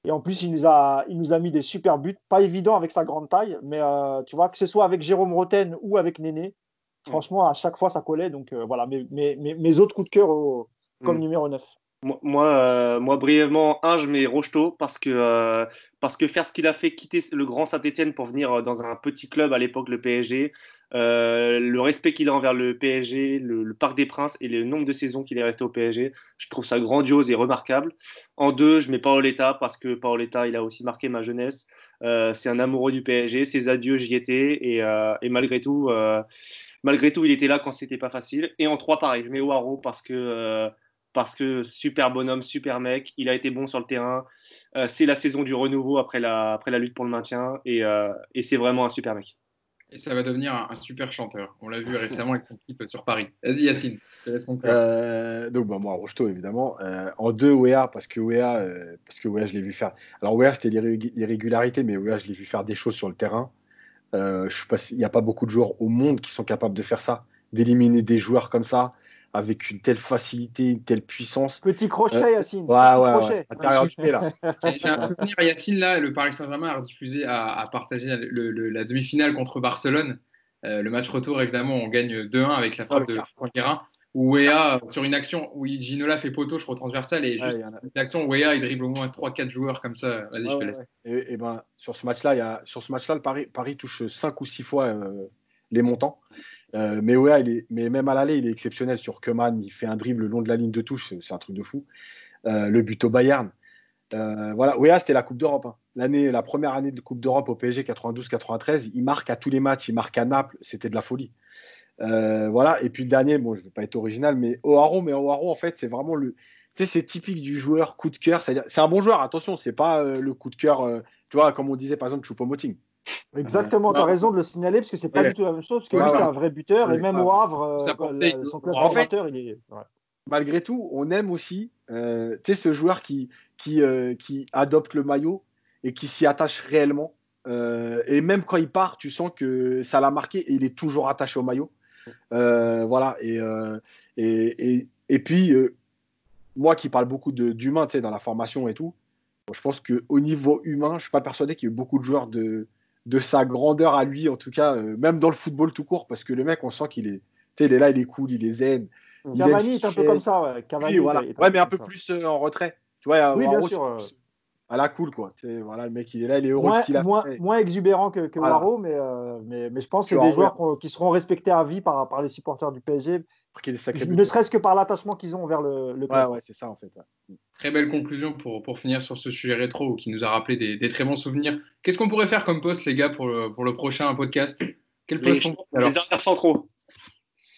et en plus, il nous a, il nous a mis des super buts, pas évident avec sa grande taille, mais euh, tu vois, que ce soit avec Jérôme Roten ou avec Néné, mmh. franchement, à chaque fois, ça collait. Donc euh, voilà, mes, mes, mes, autres coups de cœur au, comme mmh. numéro 9. Moi, euh, moi, brièvement, un, je mets Rocheteau parce que, euh, parce que faire ce qu'il a fait, quitter le grand Saint-Etienne pour venir dans un petit club à l'époque, le PSG, euh, le respect qu'il a envers le PSG, le, Parc des Princes et le nombre de saisons qu'il est resté au PSG, je trouve ça grandiose et remarquable. En deux, je mets Paoletta parce que Paoletta, il a aussi marqué ma jeunesse. Euh, c'est un amoureux du PSG, ses adieux, j'y étais et, euh, et malgré tout, malgré tout, il était là quand c'était pas facile. Et en trois, pareil, je mets Waro parce que parce que super bonhomme, super mec, il a été bon sur le terrain. Euh, c'est la saison du renouveau après la, après la lutte pour le maintien et, euh, et c'est vraiment un super mec. Et ça va devenir un, super chanteur. On l'a vu récemment avec son clip sur Paris. Vas-y Yacine, je laisse euh, donc bah, moi, Rocheto évidemment. en deux, Wea, parce que Wea, parce que Wea, je l'ai vu faire. Alors Wea, c'était l'irrégularité, mais Wea, je l'ai vu faire des choses sur le terrain. il n'y a pas beaucoup de joueurs au monde qui sont capables de faire ça, d'éliminer des joueurs comme ça, avec une telle facilité, une telle puissance. Petit crochet, euh, Yacine. Ouais, ouais, J'ai un souvenir, Yacine, là, le Paris Saint-Germain a diffusé, à, partager la demi-finale contre Barcelone. Euh, le match retour, évidemment, on gagne 2-1 avec la frappe de Franck Où Wea, sur une action où Ginola fait poteau, je crois transversal, et juste une action où Wea, il dribble au moins 3-4 joueurs comme ça. Vas-y, je te laisse. Et, ben, sur ce match-là, sur ce match-là, Paris, Paris touche 5 ou 6 fois euh, les montants. Euh, mais ouais, il est, mais même à l'aller, il est exceptionnel sur Keman. Il fait un dribble le long de la ligne de touche, c'est un truc de fou. Euh, le but au Bayern. Euh, voilà, Wea, c'était la Coupe d'Europe. Hein. La première année de Coupe d'Europe au PSG 92-93, il marque à tous les matchs, il marque à Naples, c'était de la folie. voilà, et puis le dernier, bon, je ne vais pas être original, mais Oaro, mais Oaro, en fait, c'est vraiment le. Tu sais, c'est typique du joueur coup de cœur. C'est un bon joueur, attention, c'est pas le coup de cœur, tu vois, comme on disait par exemple Choupo-Moting. Exactement, tu as raison de le signaler parce que c'est pas du tout la même chose parce que lui, c'est un vrai buteur et même au Havre, euh, son club en fait, il est. Malgré tout, on aime aussi euh, ce joueur qui, qui, euh, qui adopte le maillot et qui s'y attache réellement. Euh, et même quand il part, tu sens que ça l'a marqué et il est toujours attaché au maillot. voilà, et, et, et, et, puis, moi qui parle beaucoup d'humain dans la formation et tout, je pense qu'au niveau humain, je ne suis pas persuadé qu'il y ait beaucoup de joueurs de, de sa grandeur à lui, en tout cas, euh, même dans le football tout court, parce que le mec, on sent qu'il est, il est là, il est cool, il est zen. Cavani est un peu comme ça, ouais. Cavani ouais, mais un peu plus euh, en retrait. Tu vois, oui, bien sûr. à la cool, quoi. voilà, le mec, il est là, il est heureux qu'il a moins, moins, exubérant que, que mais, euh, mais, mais, je pense que c'est des joueurs qui seront respectés à vie par, par les supporters du PSG. Ne serait-ce que par l'attachement qu'ils ont vers le, le club. Ouais, ouais, c'est ça, en fait. Très belle conclusion pour, pour finir sur ce sujet rétro qui nous a rappelé des, des très bons souvenirs. Qu'est-ce qu'on pourrait faire comme poste, les gars, pour le, pour le prochain podcast? Quel poste les, les arrières centraux.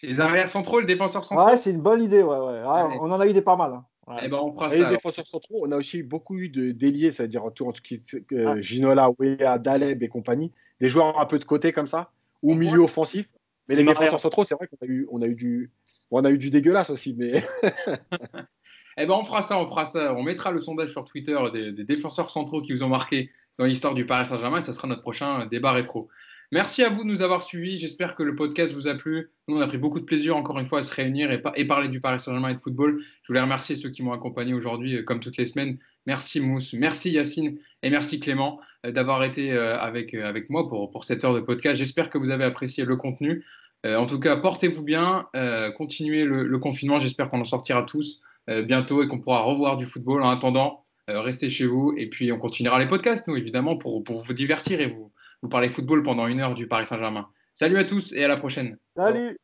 Les arrières centraux, le défenseur central. Ouais, c'est une bonne idée. Ouais, ouais. On en a eu des pas mal. Hein. Eh ben, on fera ça. Les défenseurs centraux, on a aussi beaucoup eu de déliés, c'est-à-dire autour euh, ah. Ginola, Wea, Daleb et compagnie. Des joueurs un peu de côté comme ça, ou milieu offensif. Mais les défenseurs centraux, c'est vrai qu'on a eu, on a eu du, on a eu du dégueulasse aussi, mais. [LAUGHS] eh ben, on fera ça, on fera ça. On mettra le sondage sur Twitter des, défenseurs centraux qui vous ont marqué dans l'histoire du Paris Saint-Germain. Ça sera notre prochain débat rétro. Merci à vous de nous avoir suivis. J'espère que le podcast vous a plu. Nous, on a pris beaucoup de plaisir, encore une fois, à se réunir et, parler du Paris Saint-Germain et de football. Je voulais remercier ceux qui m'ont accompagné aujourd'hui, euh, comme toutes les semaines. Merci Mousse, merci Yacine et merci Clément euh, d'avoir été euh, avec, moi pour cette heure de podcast. J'espère que vous avez apprécié le contenu. Euh, en tout cas, portez-vous bien, euh, continuez le, confinement. J'espère qu'on en sortira tous euh, bientôt et qu'on pourra revoir du football. En attendant, restez chez vous et puis on continuera les podcasts, nous, évidemment, pour, vous divertir et vous, vous parler football pendant une heure du Paris Saint-Germain. Salut à tous et à la prochaine. Salut.